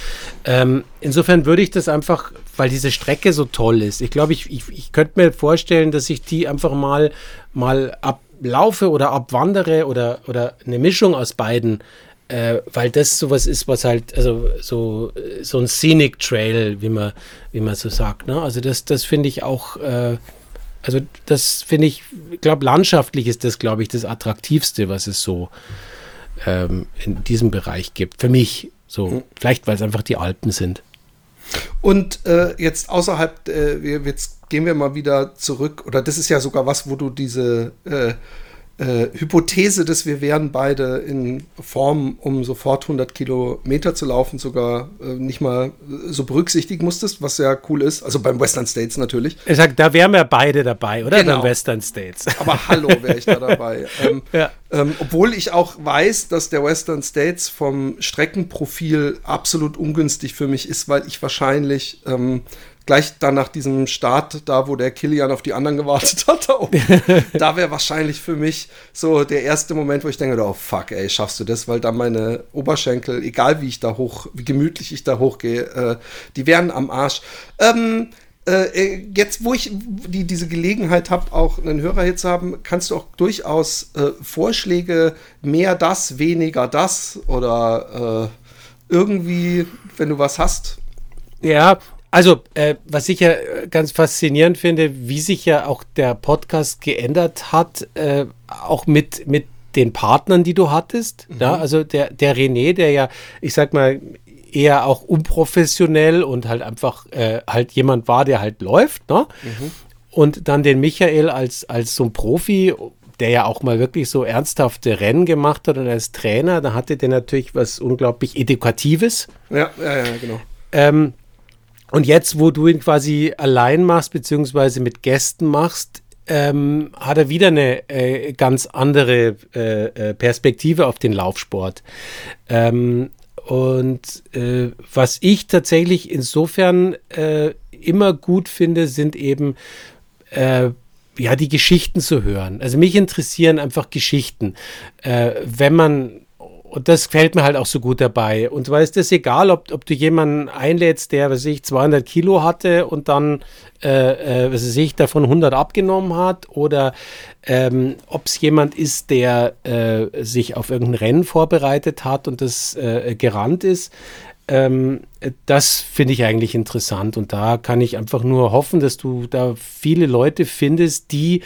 Ähm, insofern würde ich das einfach, weil diese Strecke so toll ist. Ich glaube, ich, ich, ich könnte mir vorstellen, dass ich die einfach mal, mal ablaufe oder abwandere oder, oder eine Mischung aus beiden äh, weil das sowas ist, was halt, also so, so ein Scenic Trail, wie man, wie man so sagt. Ne? Also das, das finde ich auch, äh, also das finde ich, ich glaube, landschaftlich ist das, glaube ich, das Attraktivste, was es so ähm, in diesem Bereich gibt. Für mich so, mhm. vielleicht weil es einfach die Alpen sind. Und äh, jetzt außerhalb, äh, jetzt gehen wir mal wieder zurück, oder das ist ja sogar was, wo du diese äh, äh, Hypothese, dass wir wären beide in Form, um sofort 100 Kilometer zu laufen, sogar äh, nicht mal so berücksichtigen musstest, was ja cool ist. Also beim Western States natürlich. Ich sag, da wären wir beide dabei, oder? Genau. Beim Western States. Aber hallo, wäre ich da *laughs* dabei. ähm, ja. ähm, obwohl ich auch weiß, dass der Western States vom Streckenprofil absolut ungünstig für mich ist, weil ich wahrscheinlich ähm, gleich dann nach diesem Start, da wo der Kilian auf die anderen gewartet hat, da, *laughs* da wäre wahrscheinlich für mich so der erste Moment, wo ich denke, oh fuck, ey, schaffst du das? Weil da meine Oberschenkel, egal wie ich da hoch, wie gemütlich ich da hochgehe, äh, die wären am Arsch. Ähm, äh, jetzt, wo ich die, diese Gelegenheit habe, auch einen Hörer hier zu haben, kannst du auch durchaus äh, Vorschläge, mehr das, weniger das oder äh, irgendwie, wenn du was hast. Ja, also, äh, was ich ja ganz faszinierend finde, wie sich ja auch der Podcast geändert hat, äh, auch mit, mit den Partnern, die du hattest. Mhm. Ja, also der, der René, der ja, ich sag mal, eher auch unprofessionell und halt einfach äh, halt jemand war, der halt läuft, ne? Mhm. Und dann den Michael als, als so ein Profi, der ja auch mal wirklich so ernsthafte Rennen gemacht hat und als Trainer, da hatte der natürlich was unglaublich Edukatives. Ja, ja, ja, genau. Ähm, und jetzt, wo du ihn quasi allein machst, beziehungsweise mit Gästen machst, ähm, hat er wieder eine äh, ganz andere äh, äh Perspektive auf den Laufsport. Ähm, und äh, was ich tatsächlich insofern äh, immer gut finde, sind eben äh, ja die Geschichten zu hören. Also mich interessieren einfach Geschichten. Wenn man und das gefällt mir halt auch so gut dabei. Und zwar ist das egal, ob, ob du jemanden einlädst, der, was ich, 200 Kilo hatte und dann, äh, äh, was ich, davon 100 abgenommen hat oder ähm, ob es jemand ist, der äh, sich auf irgendein Rennen vorbereitet hat und das äh, gerannt ist. Ähm, das finde ich eigentlich interessant und da kann ich einfach nur hoffen, dass du da viele Leute findest, die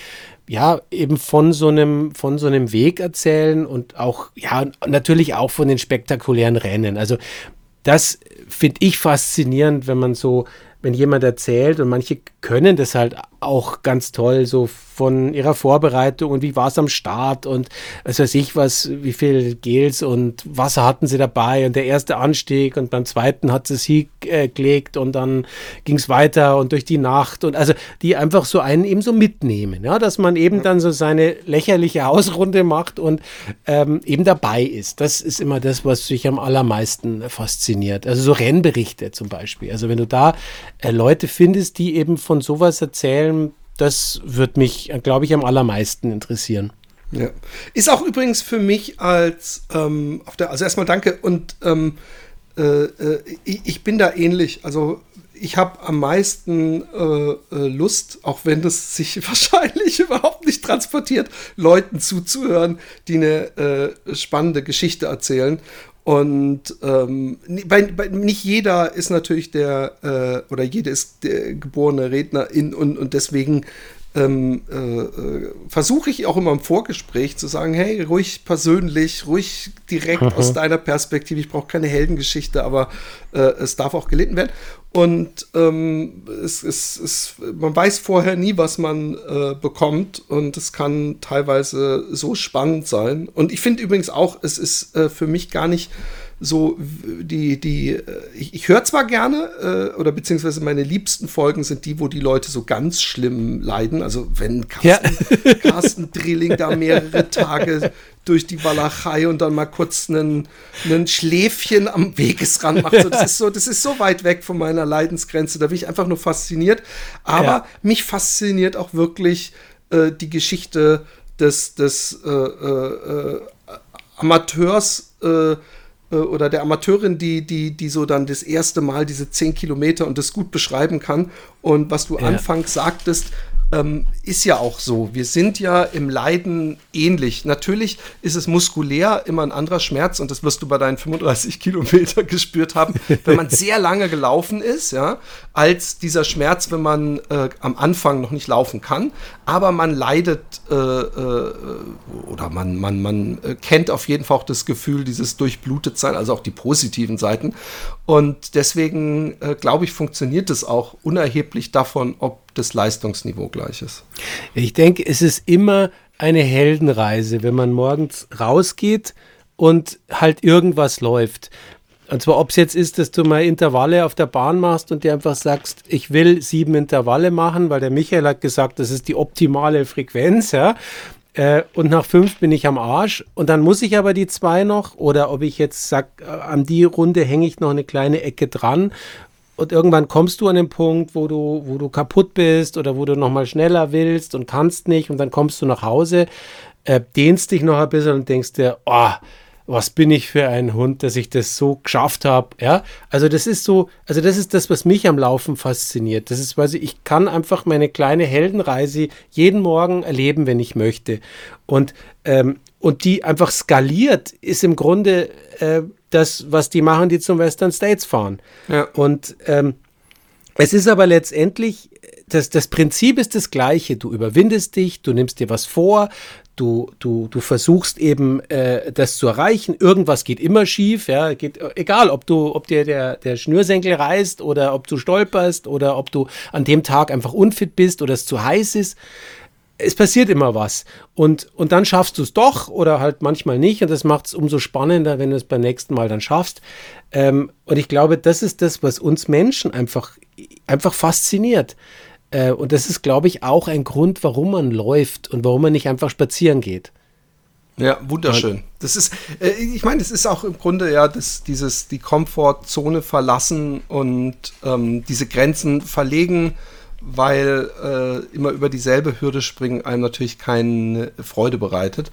ja, eben von so einem, von so einem Weg erzählen und auch, ja, natürlich auch von den spektakulären Rennen. Also das finde ich faszinierend, wenn man so, wenn jemand erzählt und manche können das halt auch ganz toll, so von ihrer Vorbereitung und wie war es am Start und was weiß ich was, wie viel Gels und Wasser hatten sie dabei und der erste Anstieg und beim zweiten hat sie Sieg äh, gelegt und dann ging es weiter und durch die Nacht und also die einfach so einen eben so mitnehmen, ja, dass man eben dann so seine lächerliche Hausrunde macht und ähm, eben dabei ist. Das ist immer das, was sich am allermeisten fasziniert. Also so Rennberichte zum Beispiel. Also wenn du da äh, Leute findest, die eben von sowas erzählen, das wird mich, glaube ich, am allermeisten interessieren. Ja. Ist auch übrigens für mich als, ähm, auf der, also erstmal danke und ähm, äh, äh, ich, ich, bin da ähnlich. Also ich habe am meisten äh, äh Lust, auch wenn das sich *laughs* wahrscheinlich überhaupt nicht transportiert, Leuten zuzuhören, die eine äh, spannende Geschichte erzählen. Und ähm, bei, bei, nicht jeder ist natürlich der, äh, oder jede ist der geborene Rednerin und, und deswegen ähm, äh, äh, versuche ich auch immer im Vorgespräch zu sagen, hey, ruhig persönlich, ruhig direkt mhm. *laughs* aus deiner Perspektive. Ich brauche keine Heldengeschichte, aber äh, es darf auch gelitten werden. Und ähm, es, es, es, man weiß vorher nie, was man äh, bekommt. Und es kann teilweise so spannend sein. Und ich finde übrigens auch, es ist äh, für mich gar nicht so die, die, äh, ich, ich höre zwar gerne, äh, oder beziehungsweise meine liebsten Folgen sind die, wo die Leute so ganz schlimm leiden. Also wenn Carsten, ja. Carsten Drilling da mehrere Tage durch die Walachei und dann mal kurz einen, einen Schläfchen am Wegesrand macht. So, das, ist so, das ist so weit weg von meiner Leidensgrenze. Da bin ich einfach nur fasziniert. Aber ja. mich fasziniert auch wirklich äh, die Geschichte des, des äh, äh, äh Amateurs, äh, äh, oder der Amateurin, die, die, die so dann das erste Mal diese zehn Kilometer und das gut beschreiben kann. Und was du ja. anfangs sagtest, ähm, ist ja auch so. Wir sind ja im Leiden ähnlich. Natürlich ist es muskulär immer ein anderer Schmerz und das wirst du bei deinen 35 Kilometer gespürt haben, wenn man sehr lange gelaufen ist, ja, als dieser Schmerz, wenn man äh, am Anfang noch nicht laufen kann. Aber man leidet äh, äh, oder man, man, man äh, kennt auf jeden Fall auch das Gefühl, dieses Durchblutetsein, also auch die positiven Seiten. Und deswegen äh, glaube ich, funktioniert es auch unerheblich davon, ob das Leistungsniveau gleich ist. Ich denke, es ist immer eine Heldenreise, wenn man morgens rausgeht und halt irgendwas läuft. Und zwar, ob es jetzt ist, dass du mal Intervalle auf der Bahn machst und dir einfach sagst, ich will sieben Intervalle machen, weil der Michael hat gesagt, das ist die optimale Frequenz, ja. Äh, und nach fünf bin ich am Arsch und dann muss ich aber die zwei noch oder ob ich jetzt sag, äh, an die Runde hänge ich noch eine kleine Ecke dran und irgendwann kommst du an den Punkt, wo du, wo du kaputt bist oder wo du nochmal schneller willst und kannst nicht und dann kommst du nach Hause, äh, dehnst dich noch ein bisschen und denkst dir, oh, was bin ich für ein Hund, dass ich das so geschafft habe. Ja, also das ist so, also das ist das, was mich am Laufen fasziniert. Das ist, weil ich kann einfach meine kleine Heldenreise jeden Morgen erleben, wenn ich möchte. Und, ähm, und die einfach skaliert, ist im Grunde äh, das, was die machen, die zum Western States fahren. Ja. Und ähm, es ist aber letztendlich, das, das Prinzip ist das gleiche. Du überwindest dich, du nimmst dir was vor, du, du, du versuchst eben äh, das zu erreichen. Irgendwas geht immer schief, ja, geht, egal, ob du, ob dir der, der Schnürsenkel reißt oder ob du stolperst oder ob du an dem Tag einfach unfit bist oder es zu heiß ist es passiert immer was. Und, und dann schaffst du es doch oder halt manchmal nicht. Und das macht es umso spannender, wenn du es beim nächsten Mal dann schaffst. Ähm, und ich glaube, das ist das, was uns Menschen einfach, einfach fasziniert. Äh, und das ist, glaube ich, auch ein Grund, warum man läuft und warum man nicht einfach spazieren geht. Ja, wunderschön. Das ist, äh, ich meine, es ist auch im Grunde ja das, dieses, die Komfortzone verlassen und ähm, diese Grenzen verlegen, weil äh, immer über dieselbe Hürde springen einem natürlich keine Freude bereitet.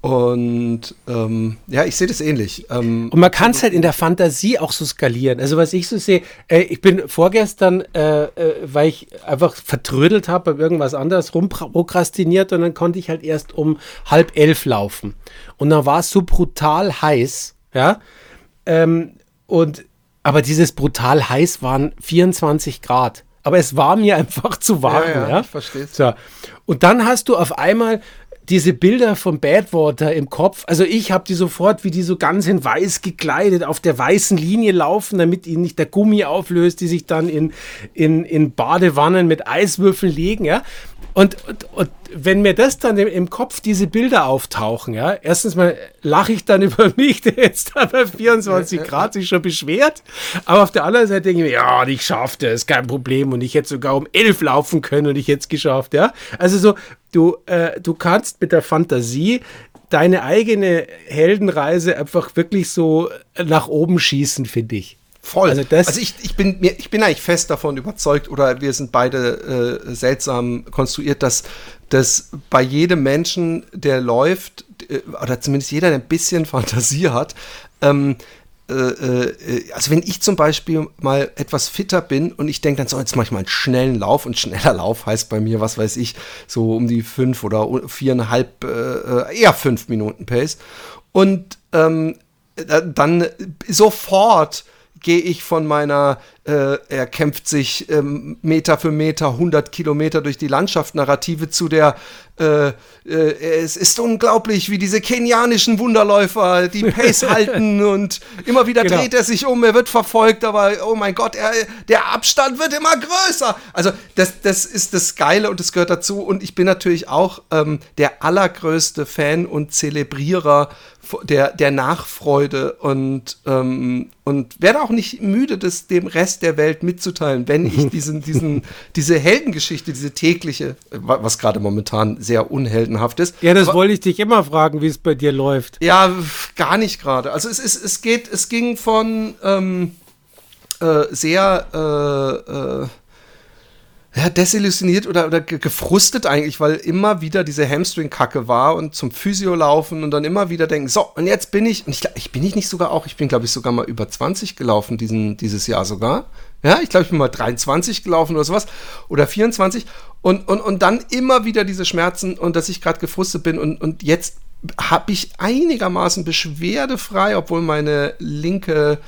Und ähm, ja, ich sehe das ähnlich. Ähm, und man kann es halt in der Fantasie auch so skalieren. Also was ich so sehe, äh, ich bin vorgestern, äh, äh, weil ich einfach vertrödelt habe, bei irgendwas anderes rumprokrastiniert und dann konnte ich halt erst um halb elf laufen. Und dann war es so brutal heiß, ja. Ähm, und aber dieses brutal heiß waren 24 Grad. Aber es war mir *laughs* einfach zu warm. Ja, ja, ja? ich verstehe. So. Und dann hast du auf einmal diese Bilder von Badwater im Kopf, also ich habe die sofort, wie die so ganz in weiß gekleidet auf der weißen Linie laufen, damit ihnen nicht der Gummi auflöst, die sich dann in, in, in Badewannen mit Eiswürfeln legen, ja. Und, und, und wenn mir das dann im, Kopf diese Bilder auftauchen, ja, erstens mal lache ich dann *laughs* über mich, der jetzt da bei 24 Grad sich schon beschwert. Aber auf der anderen Seite denke ich mir, ja, ich schaffte es, kein Problem. Und ich hätte sogar um 11 laufen können und ich hätte es geschafft, ja. Also so, du, äh, du kannst mit der Fantasie deine eigene Heldenreise einfach wirklich so nach oben schießen, finde ich. Voll. Also, also ich, ich, bin, mir, ich bin eigentlich fest davon überzeugt, oder wir sind beide äh, seltsam konstruiert, dass, dass bei jedem Menschen, der läuft, äh, oder zumindest jeder, der ein bisschen *laughs* Fantasie hat, ähm, äh, äh, also wenn ich zum Beispiel mal etwas fitter bin und ich denke dann so, jetzt mache ich mal einen schnellen Lauf und schneller Lauf heißt bei mir, was weiß ich, so um die fünf oder viereinhalb, äh eher fünf Minuten Pace und ähm, dann sofort gehe ich von meiner, äh, er kämpft sich ähm, Meter für Meter, 100 Kilometer durch die Landschaft Narrative zu der, äh, äh, es ist unglaublich, wie diese kenianischen Wunderläufer die Pace *laughs* halten und immer wieder genau. dreht er sich um, er wird verfolgt, aber oh mein Gott, er, der Abstand wird immer größer. Also das, das ist das Geile und das gehört dazu und ich bin natürlich auch ähm, der allergrößte Fan und Zelebrierer der, der Nachfreude und, ähm, und werde auch nicht müde, das dem Rest der Welt mitzuteilen, wenn ich *laughs* diesen, diesen, diese Heldengeschichte, diese tägliche, was gerade momentan sehr unheldenhaft ist. Ja, das Aber, wollte ich dich immer fragen, wie es bei dir läuft. Ja, gar nicht gerade. Also es ist, es geht, es ging von ähm, äh, sehr äh, äh, ja, desillusioniert oder, oder gefrustet eigentlich, weil immer wieder diese Hamstring-Kacke war und zum Physio laufen und dann immer wieder denken, so, und jetzt bin ich, und ich, ich bin ich nicht sogar auch, ich bin glaube ich sogar mal über 20 gelaufen diesen, dieses Jahr sogar. Ja, ich glaube, ich bin mal 23 gelaufen oder sowas oder 24 und, und, und dann immer wieder diese Schmerzen und dass ich gerade gefrustet bin und, und jetzt habe ich einigermaßen beschwerdefrei, obwohl meine linke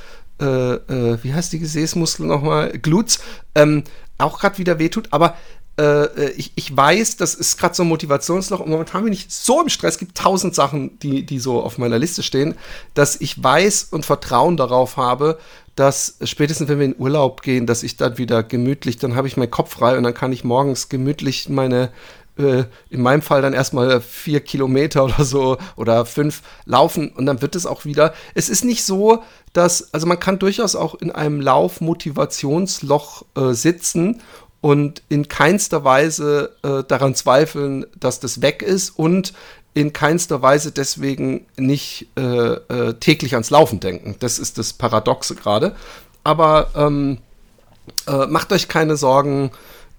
äh, äh, wie heißt die Gesäßmuskel nochmal? Glutes, ähm, auch gerade wieder wehtut, aber äh, ich, ich weiß, das ist gerade so ein Motivationsloch und momentan bin ich so im Stress, es gibt tausend Sachen, die, die so auf meiner Liste stehen, dass ich weiß und Vertrauen darauf habe, dass spätestens wenn wir in Urlaub gehen, dass ich dann wieder gemütlich, dann habe ich meinen Kopf frei und dann kann ich morgens gemütlich meine äh, in meinem Fall dann erstmal vier Kilometer oder so oder fünf laufen und dann wird es auch wieder. Es ist nicht so, dass, also man kann durchaus auch in einem Lauf-Motivationsloch äh, sitzen und in keinster Weise äh, daran zweifeln, dass das weg ist und in keinster Weise deswegen nicht äh, äh, täglich ans Laufen denken. Das ist das Paradoxe gerade. Aber ähm, äh, macht euch keine Sorgen,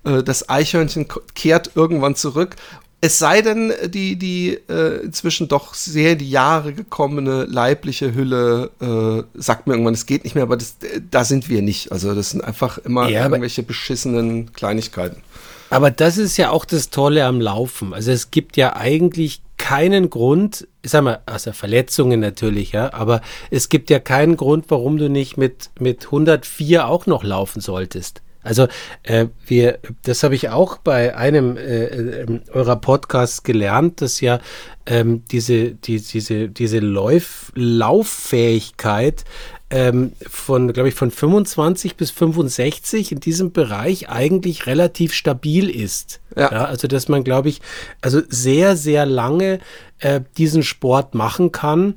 äh, das Eichhörnchen kehrt irgendwann zurück. Es sei denn, die, die äh, inzwischen doch sehr in die Jahre gekommene leibliche Hülle äh, sagt mir irgendwann, es geht nicht mehr, aber das, äh, da sind wir nicht. Also das sind einfach immer ja, irgendwelche beschissenen Kleinigkeiten. Aber das ist ja auch das Tolle am Laufen. Also es gibt ja eigentlich keinen Grund, ich sag mal, also Verletzungen natürlich, ja, aber es gibt ja keinen Grund, warum du nicht mit, mit 104 auch noch laufen solltest. Also äh, wir, das habe ich auch bei einem äh, äh, eurer Podcasts gelernt, dass ja ähm, diese, die, diese, diese Lauf, Lauffähigkeit ähm, von, glaube ich, von 25 bis 65 in diesem Bereich eigentlich relativ stabil ist. Ja. ja also dass man, glaube ich, also sehr, sehr lange äh, diesen Sport machen kann.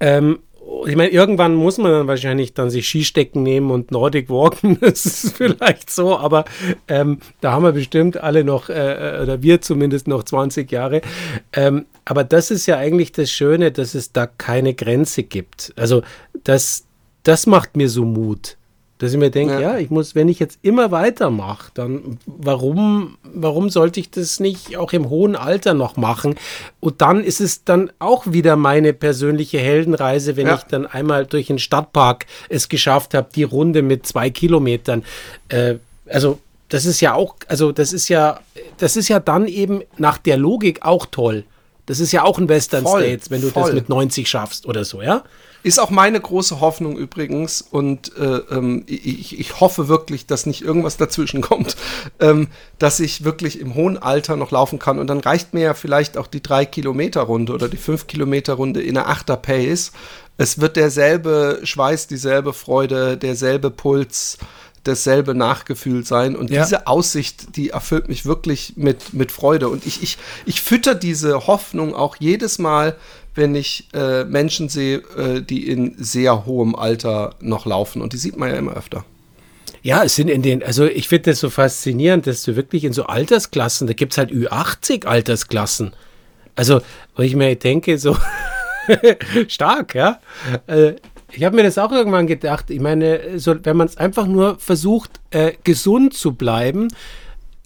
Ähm, ich meine, irgendwann muss man dann wahrscheinlich dann sich Skistecken nehmen und Nordic Walken. *laughs* Das ist vielleicht so, aber ähm, da haben wir bestimmt alle noch, äh, oder wir zumindest noch 20 Jahre. Ähm, aber das ist ja eigentlich das Schöne, dass es da keine Grenze gibt. Also das, das macht mir so Mut. Dass ich mir denke, ja. ja. ich muss, wenn ich jetzt immer weitermache, dann warum, warum sollte ich das nicht auch im hohen Alter noch machen? Und dann ist es dann auch wieder meine persönliche Heldenreise, wenn ja. ich dann einmal durch den Stadtpark es geschafft habe, die Runde mit zwei Kilometern. Äh, also das ist ja auch, also das ist ja, das ist ja dann eben nach der Logik auch toll. Das ist ja auch ein Western voll, States, wenn du voll. das mit 90 schaffst oder so, ja? Ist auch meine große Hoffnung übrigens und äh, ähm, ich, ich, hoffe wirklich, dass nicht irgendwas dazwischen *laughs* kommt, ähm, dass ich wirklich im hohen Alter noch laufen kann und dann reicht mir ja vielleicht auch die 3-Kilometer-Runde oder die 5-Kilometer-Runde in der 8er Pace. Es wird derselbe Schweiß, dieselbe Freude, derselbe Puls, dasselbe Nachgefühl sein. Und ja. diese Aussicht, die erfüllt mich wirklich mit, mit Freude. Und ich, ich, ich fütter diese Hoffnung auch jedes Mal, wenn ich äh, Menschen sehe, äh, die in sehr hohem Alter noch laufen. Und die sieht man ja immer öfter. Ja, es sind in den, also ich finde das so faszinierend, dass du wirklich in so Altersklassen, da gibt es halt Ü80 Altersklassen. Also, wo ich mir denke, so *laughs* stark, ja. Äh, ich habe mir das auch irgendwann gedacht. Ich meine, so, wenn man es einfach nur versucht, äh, gesund zu bleiben,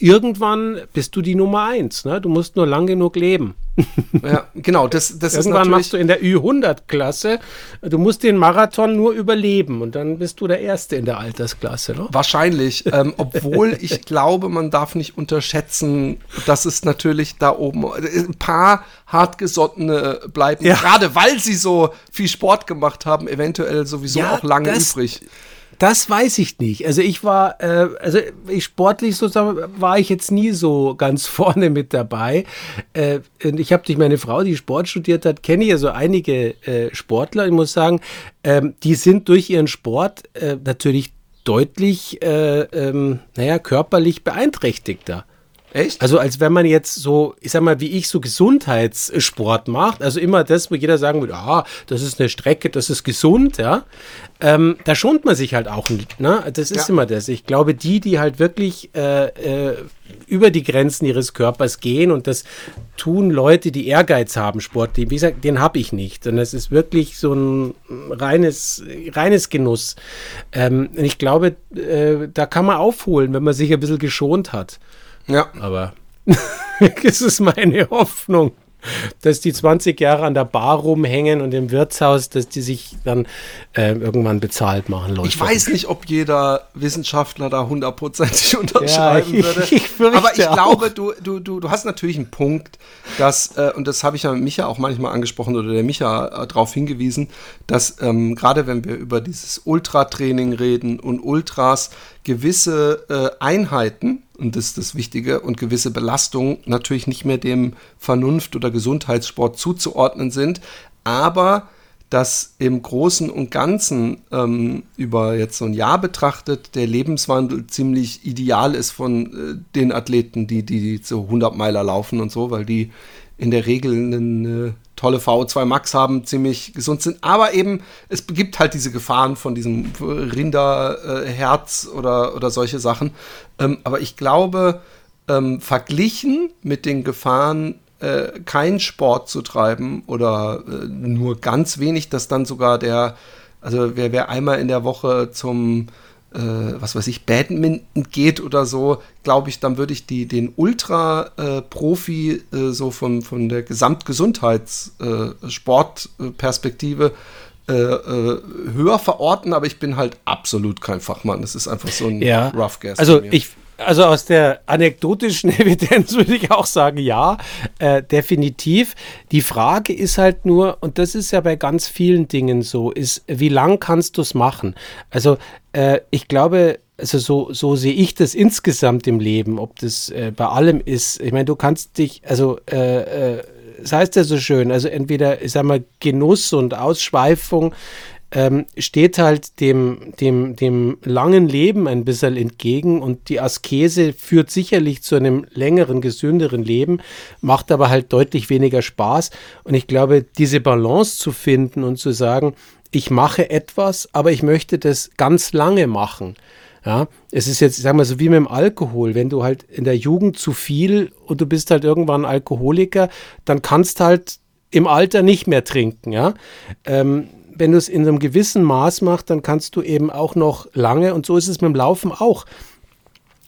irgendwann bist du die Nummer eins. Ne? Du musst nur lang genug leben. *laughs* ja, genau. Das, das Irgendwann machst du in der Ü100-Klasse, du musst den Marathon nur überleben und dann bist du der Erste in der Altersklasse. Ne? Wahrscheinlich. ähm, obwohl *laughs* ich glaube, man darf nicht unterschätzen, dass es natürlich da oben ein paar hartgesottene bleiben, ja. gerade weil sie so viel Sport gemacht haben, eventuell sowieso ja, auch lange übrig. Das weiß ich nicht. Also ich war, äh, also ich sportlich sozusagen war ich jetzt nie so ganz *laughs* vorne mit dabei. Äh, ich habe durch meine Frau, die Sport studiert hat, kenne ich ja so einige äh, Sportler. Ich muss sagen, ähm, die sind durch ihren Sport äh, natürlich deutlich, äh, ähm, naja, körperlich beeinträchtigter. Echt? Also als wenn man jetzt so, ich sag mal, wie ich so Gesundheitssport macht, also immer das, wo jeder sagen würde, ah, das ist eine Strecke, das ist gesund, ja. Ähm, da schont man sich halt auch nicht, ne? Das ist ja. immer das. Ich glaube, die, die halt wirklich äh, äh, über die Grenzen ihres Körpers gehen und das tun Leute, die Ehrgeiz haben, Sport, die, wie gesagt, den habe ich nicht. Und es ist wirklich so ein reines, reines Genuss. Ähm, ich glaube, äh, da kann man aufholen, wenn man sich ein bisschen geschont hat. Ja. Aber *laughs* es ist meine Hoffnung dass die 20 Jahre an der Bar rumhängen und im Wirtshaus, dass die sich dann äh, irgendwann bezahlt machen. Leute. Ich weiß nicht, ob jeder Wissenschaftler da hundertprozentig *laughs* unterschreiben ja, ich, würde. Ich Aber ich auch. glaube, du, du, du, du hast natürlich einen Punkt, dass, äh, und das habe ich ja mit Micha auch manchmal angesprochen oder der Micha äh, darauf hingewiesen, dass ähm, gerade wenn wir über dieses Ultratraining reden und Ultras gewisse äh, Einheiten, und das ist das Wichtige, und gewisse Belastungen natürlich nicht mehr dem Vernunft- oder Gesundheitssport zuzuordnen sind, aber dass im Großen und Ganzen ähm, über jetzt so ein Jahr betrachtet der Lebenswandel ziemlich ideal ist von äh, den Athleten, die, die so 100 Meiler laufen und so, weil die in der Regel eine tolle VO2 Max haben, ziemlich gesund sind. Aber eben, es gibt halt diese Gefahren von diesem Rinderherz äh, oder, oder solche Sachen. Ähm, aber ich glaube, ähm, verglichen mit den Gefahren, äh, keinen Sport zu treiben oder äh, nur ganz wenig, dass dann sogar der, also wer, wer einmal in der Woche zum äh, was weiß ich, Badminton geht oder so, glaube ich, dann würde ich die, den Ultra-Profi äh, so von, von der Gesamtgesundheitssportperspektive äh, äh, höher verorten, aber ich bin halt absolut kein Fachmann. Es ist einfach so ein ja. Rough Guess. Also ich, also aus der anekdotischen *laughs* Evidenz würde ich auch sagen, ja, äh, definitiv. Die Frage ist halt nur, und das ist ja bei ganz vielen Dingen so, ist, wie lang kannst du es machen? Also äh, ich glaube, also so, so sehe ich das insgesamt im Leben, ob das äh, bei allem ist. Ich meine, du kannst dich, also das heißt ja so schön, also entweder, ich sag mal, Genuss und Ausschweifung ähm, steht halt dem, dem, dem langen Leben ein bisschen entgegen und die Askese führt sicherlich zu einem längeren, gesünderen Leben, macht aber halt deutlich weniger Spaß. Und ich glaube, diese Balance zu finden und zu sagen, ich mache etwas, aber ich möchte das ganz lange machen. Ja, es ist jetzt, sagen wir so, wie mit dem Alkohol. Wenn du halt in der Jugend zu viel und du bist halt irgendwann Alkoholiker, dann kannst halt im Alter nicht mehr trinken, ja. Ähm, wenn du es in einem gewissen Maß machst, dann kannst du eben auch noch lange und so ist es mit dem Laufen auch.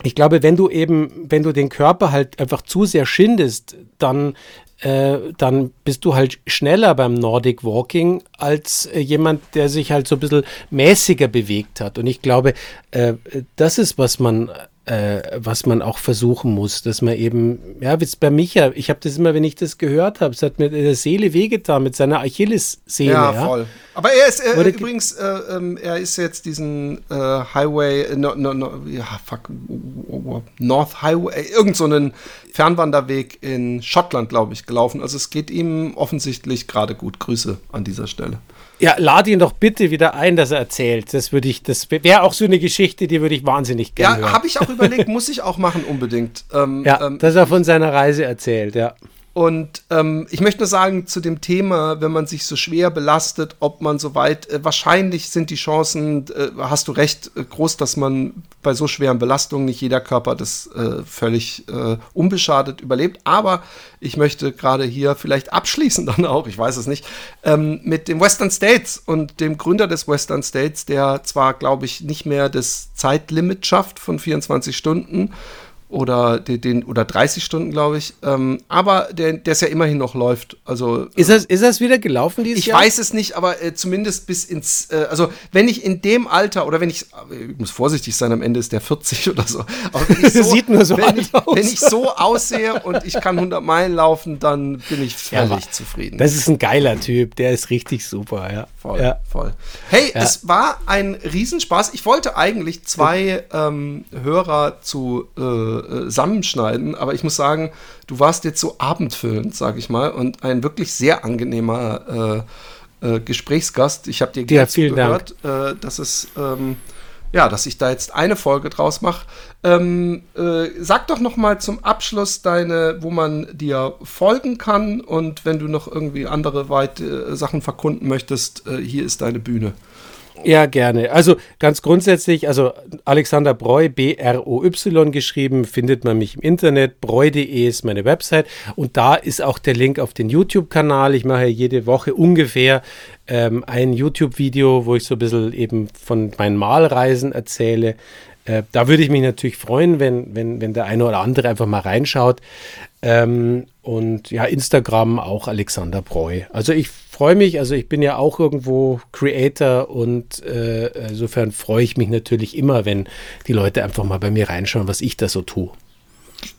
Ich glaube, wenn du eben, wenn du den Körper halt einfach zu sehr schindest, dann äh, dann bist du halt schneller beim Nordic Walking als äh, jemand, der sich halt so ein bisschen mäßiger bewegt hat. Und ich glaube, äh, das ist, was man äh, was man auch versuchen muss, dass man eben, ja, wie es bei Micha, ich habe das immer, wenn ich das gehört habe, es hat mir der Seele wehgetan mit seiner Achillessehne. Ja, ja, voll. Aber er ist äh, übrigens, äh, ähm, er ist jetzt diesen äh, Highway, no, no, no, ja, fuck, North Highway, irgend so einen Fernwanderweg in Schottland, glaube ich, gelaufen. Also es geht ihm offensichtlich gerade gut. Grüße an dieser Stelle. Ja, lade ihn doch bitte wieder ein, dass er erzählt. Das würde ich, das wäre auch so eine Geschichte, die würde ich wahnsinnig gerne. Ja, habe ich auch überlegt, muss ich auch machen unbedingt. Ähm, ja, ähm, dass er von seiner Reise erzählt, ja. Und ähm, ich möchte nur sagen zu dem Thema, wenn man sich so schwer belastet, ob man so weit, äh, wahrscheinlich sind die Chancen, äh, hast du recht, äh, groß, dass man bei so schweren Belastungen nicht jeder Körper das äh, völlig äh, unbeschadet überlebt. Aber ich möchte gerade hier vielleicht abschließen *laughs* dann auch, ich weiß es nicht, ähm, mit dem Western States und dem Gründer des Western States, der zwar, glaube ich, nicht mehr das Zeitlimit schafft von 24 Stunden, oder den, oder 30 Stunden, glaube ich. Ähm, aber der, der es ja immerhin noch läuft. Also ist das, ist das wieder gelaufen dieses ich Jahr? Ich weiß es nicht, aber äh, zumindest bis ins, äh, also wenn ich in dem Alter oder wenn ich, ich muss vorsichtig sein, am Ende ist der 40 *laughs* oder so. Aber wenn ich *laughs* so Sieht nur so wenn, ich, aus. wenn ich so aussehe und ich kann 100 Meilen laufen, dann bin ich völlig ja, zufrieden. Das ist ein geiler Typ, der ist richtig super, ja. Voll, ja. voll. Hey, ja. es war ein Riesenspaß. Ich wollte eigentlich zwei ähm, Hörer zu äh, äh, zusammenschneiden, aber ich muss sagen, du warst jetzt so abendfüllend, sag ich mal, und ein wirklich sehr angenehmer äh, äh, Gesprächsgast. Ich habe dir ja, gehört, dass es ähm, ja, dass ich da jetzt eine Folge draus mache. Ähm, äh, sag doch noch mal zum Abschluss deine, wo man dir folgen kann und wenn du noch irgendwie andere weit, äh, Sachen verkunden möchtest, äh, hier ist deine Bühne. Ja, gerne. Also ganz grundsätzlich, also Alexander Breu, B-R-O-Y geschrieben, findet man mich im Internet. Breu.de ist meine Website und da ist auch der Link auf den YouTube-Kanal. Ich mache jede Woche ungefähr ähm, ein YouTube-Video, wo ich so ein bisschen eben von meinen Malreisen erzähle. Äh, da würde ich mich natürlich freuen, wenn, wenn, wenn der eine oder andere einfach mal reinschaut. Ähm, und ja, Instagram auch Alexander Breu. Also ich freue mich, also ich bin ja auch irgendwo Creator und äh, insofern freue ich mich natürlich immer, wenn die Leute einfach mal bei mir reinschauen, was ich da so tue.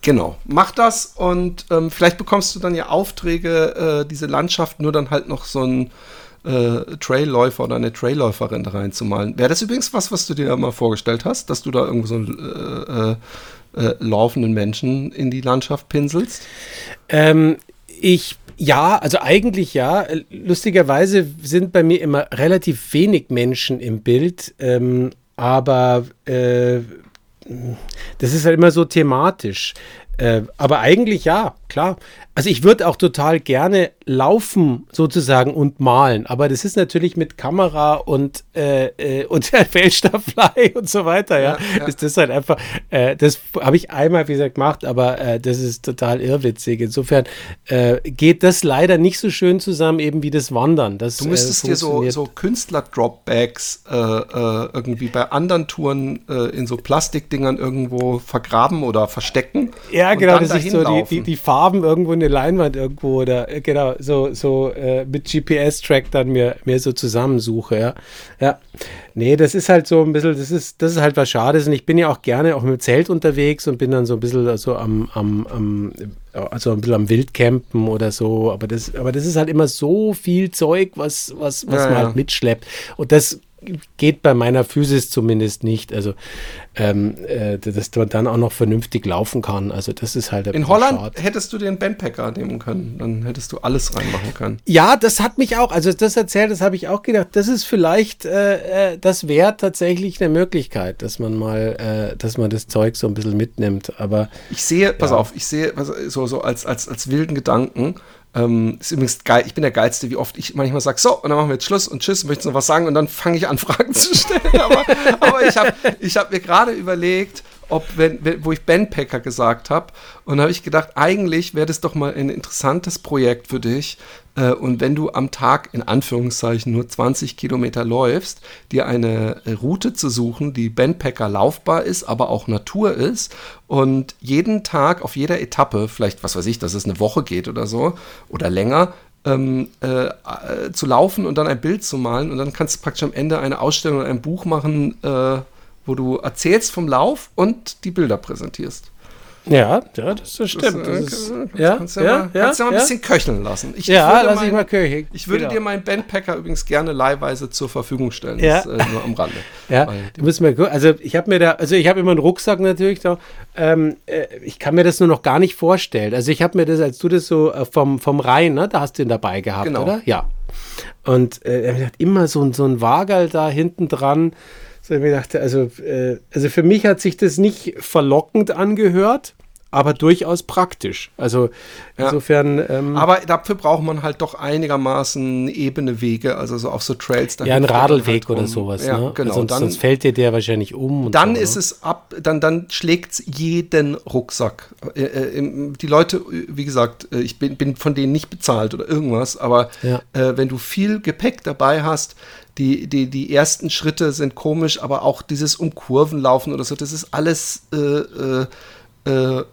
Genau, mach das und ähm, vielleicht bekommst du dann ja Aufträge, äh, diese Landschaft nur dann halt noch so ein äh, Trailläufer oder eine Trailläuferin reinzumalen. Wäre das übrigens was, was du dir mal vorgestellt hast, dass du da irgendwo so einen äh, äh, äh, laufenden Menschen in die Landschaft pinselst? Ähm, ich ja, also eigentlich ja. Lustigerweise sind bei mir immer relativ wenig Menschen im Bild, ähm, aber äh, das ist halt immer so thematisch. Äh, aber eigentlich ja, klar. Also ich würde auch total gerne laufen sozusagen und malen, aber das ist natürlich mit Kamera und äh, äh, und *laughs* Feldstaffelei und so weiter, ja. ja, ja. Ist das halt einfach, äh, das habe ich einmal wie gesagt gemacht, aber äh, das ist total irrwitzig. Insofern äh, geht das leider nicht so schön zusammen eben wie das Wandern. Das, du müsstest dir so, so Künstler-Dropbacks irgendwie bei anderen Touren in so Plastikdingern irgendwo vergraben oder verstecken. Ja, genau, dass ich so die, die, die Farben irgendwo in eine Leinwand irgendwo oder äh, genau, so, so äh, mit GPS-Track dann mir, mir so zusammensuche, ja. Ja. Nee, das ist halt so ein bisschen, das ist, das ist halt was Schades. Und ich bin ja auch gerne auch mit dem Zelt unterwegs und bin dann so ein bisschen so am, am, am also ein bisschen am Wildcampen oder so. Aber das, aber das ist halt immer so viel Zeug, was, was, was ja, man halt mitschleppt. Und das geht bei meiner Physis zumindest nicht. Also, ähm, äh, dass man dann auch noch vernünftig laufen kann. Also, das ist halt. In Holland Schad. hättest du den Bandpacker nehmen können. Dann hättest du alles reinmachen können. Ja, das hat mich auch, also das erzählt, das habe ich auch gedacht. Das ist vielleicht, äh, äh das wäre tatsächlich eine Möglichkeit, dass man mal, äh, dass man das Zeug so ein bisschen mitnimmt. Aber. Ich sehe, pass ja. auf, ich sehe, so, so als, als, als wilden Gedanken, Ähm, ist übrigens geil. Ich bin der Geilste, wie oft ich manchmal sage, so, und dann machen wir jetzt Schluss und Tschüss, möchtest du noch was sagen? Und dann fange ich an, *laughs* Fragen zu stellen. aber, aber ich habe ich hab mir gerade überlegt, ob, wenn, wo ich Bandpacker gesagt habe, und habe ich gedacht, eigentlich wäre das doch mal ein interessantes Projekt für dich. Äh, und wenn du am Tag in Anführungszeichen nur 20 Kilometer läufst, dir eine Route zu suchen, die Bandpacker laufbar ist, aber auch Natur ist und jeden Tag auf jeder Etappe, vielleicht was weiß ich, dass es eine Woche geht oder so oder länger, ähm, äh, äh, zu laufen und dann ein Bild zu malen und dann kannst du praktisch am Ende eine Ausstellung oder ein Buch machen, äh, wo du erzählst vom Lauf und die Bilder präsentierst. Ja, ja, das, das stimmt. Das, ist, ja, kannst ja, ja, mal, ja, kannst ja mal ein bisschen köcheln lassen. Ich ja, lass mein, ich mal köcheln. Ich würde genau. dir meinen Bandpacker übrigens gerne leihweise zur Verfügung stellen. Ja. Das, äh, nur am Rande. *laughs* Ja, du musst mal. Also ich habe mir da, also ich habe immer einen Rucksack natürlich da. Ähm, äh, ich kann mir das nur noch gar nicht vorstellen. Also ich habe mir das, als du das so äh, vom, vom Rhein, ne, da hast du ihn dabei gehabt, genau. oder? Ja. Und äh, er hat immer so, so ein Wagerl da hinten dran. So, ich dachte, also, äh, also für mich hat sich das nicht verlockend angehört, aber durchaus praktisch. Also insofern. Ja. Ähm, aber dafür braucht man halt doch einigermaßen ebene Wege, also so auf so Trails. Ja, ein Radlweg halt oder sowas. Ja, ne? genau. Sonst, dann, sonst fällt dir der wahrscheinlich um. dann so, ist ne? es ab, dann, dann schlägt es jeden Rucksack. Äh, äh, die Leute, wie gesagt, äh, ich bin, bin von denen nicht bezahlt oder irgendwas, aber ja. äh, wenn du viel Gepäck dabei hast, die, die, die ersten Schritte sind komisch, aber auch dieses um Kurven laufen oder so, das ist alles äh, äh, äh,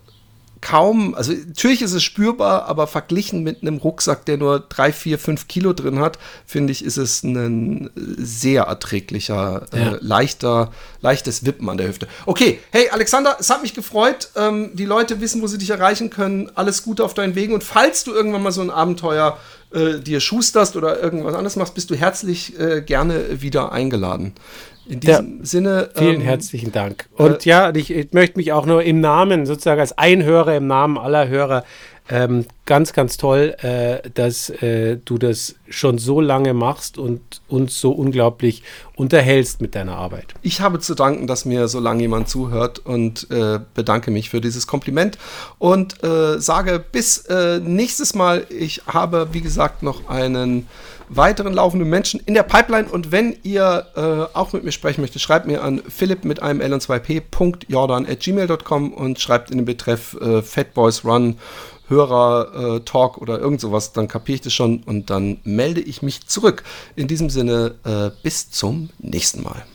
kaum, also natürlich ist es spürbar, aber verglichen mit einem Rucksack, der nur drei, vier, fünf Kilo drin hat, finde ich, ist es ein sehr erträglicher, äh, ja. äh, leichter, leichtes Wippen an der Hüfte. Okay, hey Alexander, es hat mich gefreut. Ähm, die Leute wissen, wo sie dich erreichen können. Alles Gute auf deinen Wegen und falls du irgendwann mal so ein Abenteuer äh, dir schusterst oder irgendwas anderes machst, bist du herzlich äh, gerne wieder eingeladen. In diesem ja, Sinne. Vielen ähm, herzlichen Dank. Und äh, ja, ich, ich, möchte mich auch nur im Namen, sozusagen als Einhörer, im Namen aller Hörer ähm, ganz, ganz toll, äh, dass äh, du das schon so lange machst und uns so unglaublich unterhältst mit deiner Arbeit. Ich habe zu danken, dass mir so lange jemand zuhört und äh, bedanke mich für dieses Kompliment und äh, sage bis äh, nächstes Mal. Ich habe, wie gesagt, noch einen weiteren laufenden Menschen in der Pipeline. Und wenn ihr äh, auch mit mir sprechen möchtet, schreibt mir an philipp mit einem L und 2p.jordan at gmail.com und schreibt in den Betreff äh, Fatboys Run Hörer äh, Talk oder irgend sowas, dann kapiere ich das schon und dann melde ich mich zurück. In diesem Sinne, äh, bis zum nächsten Mal.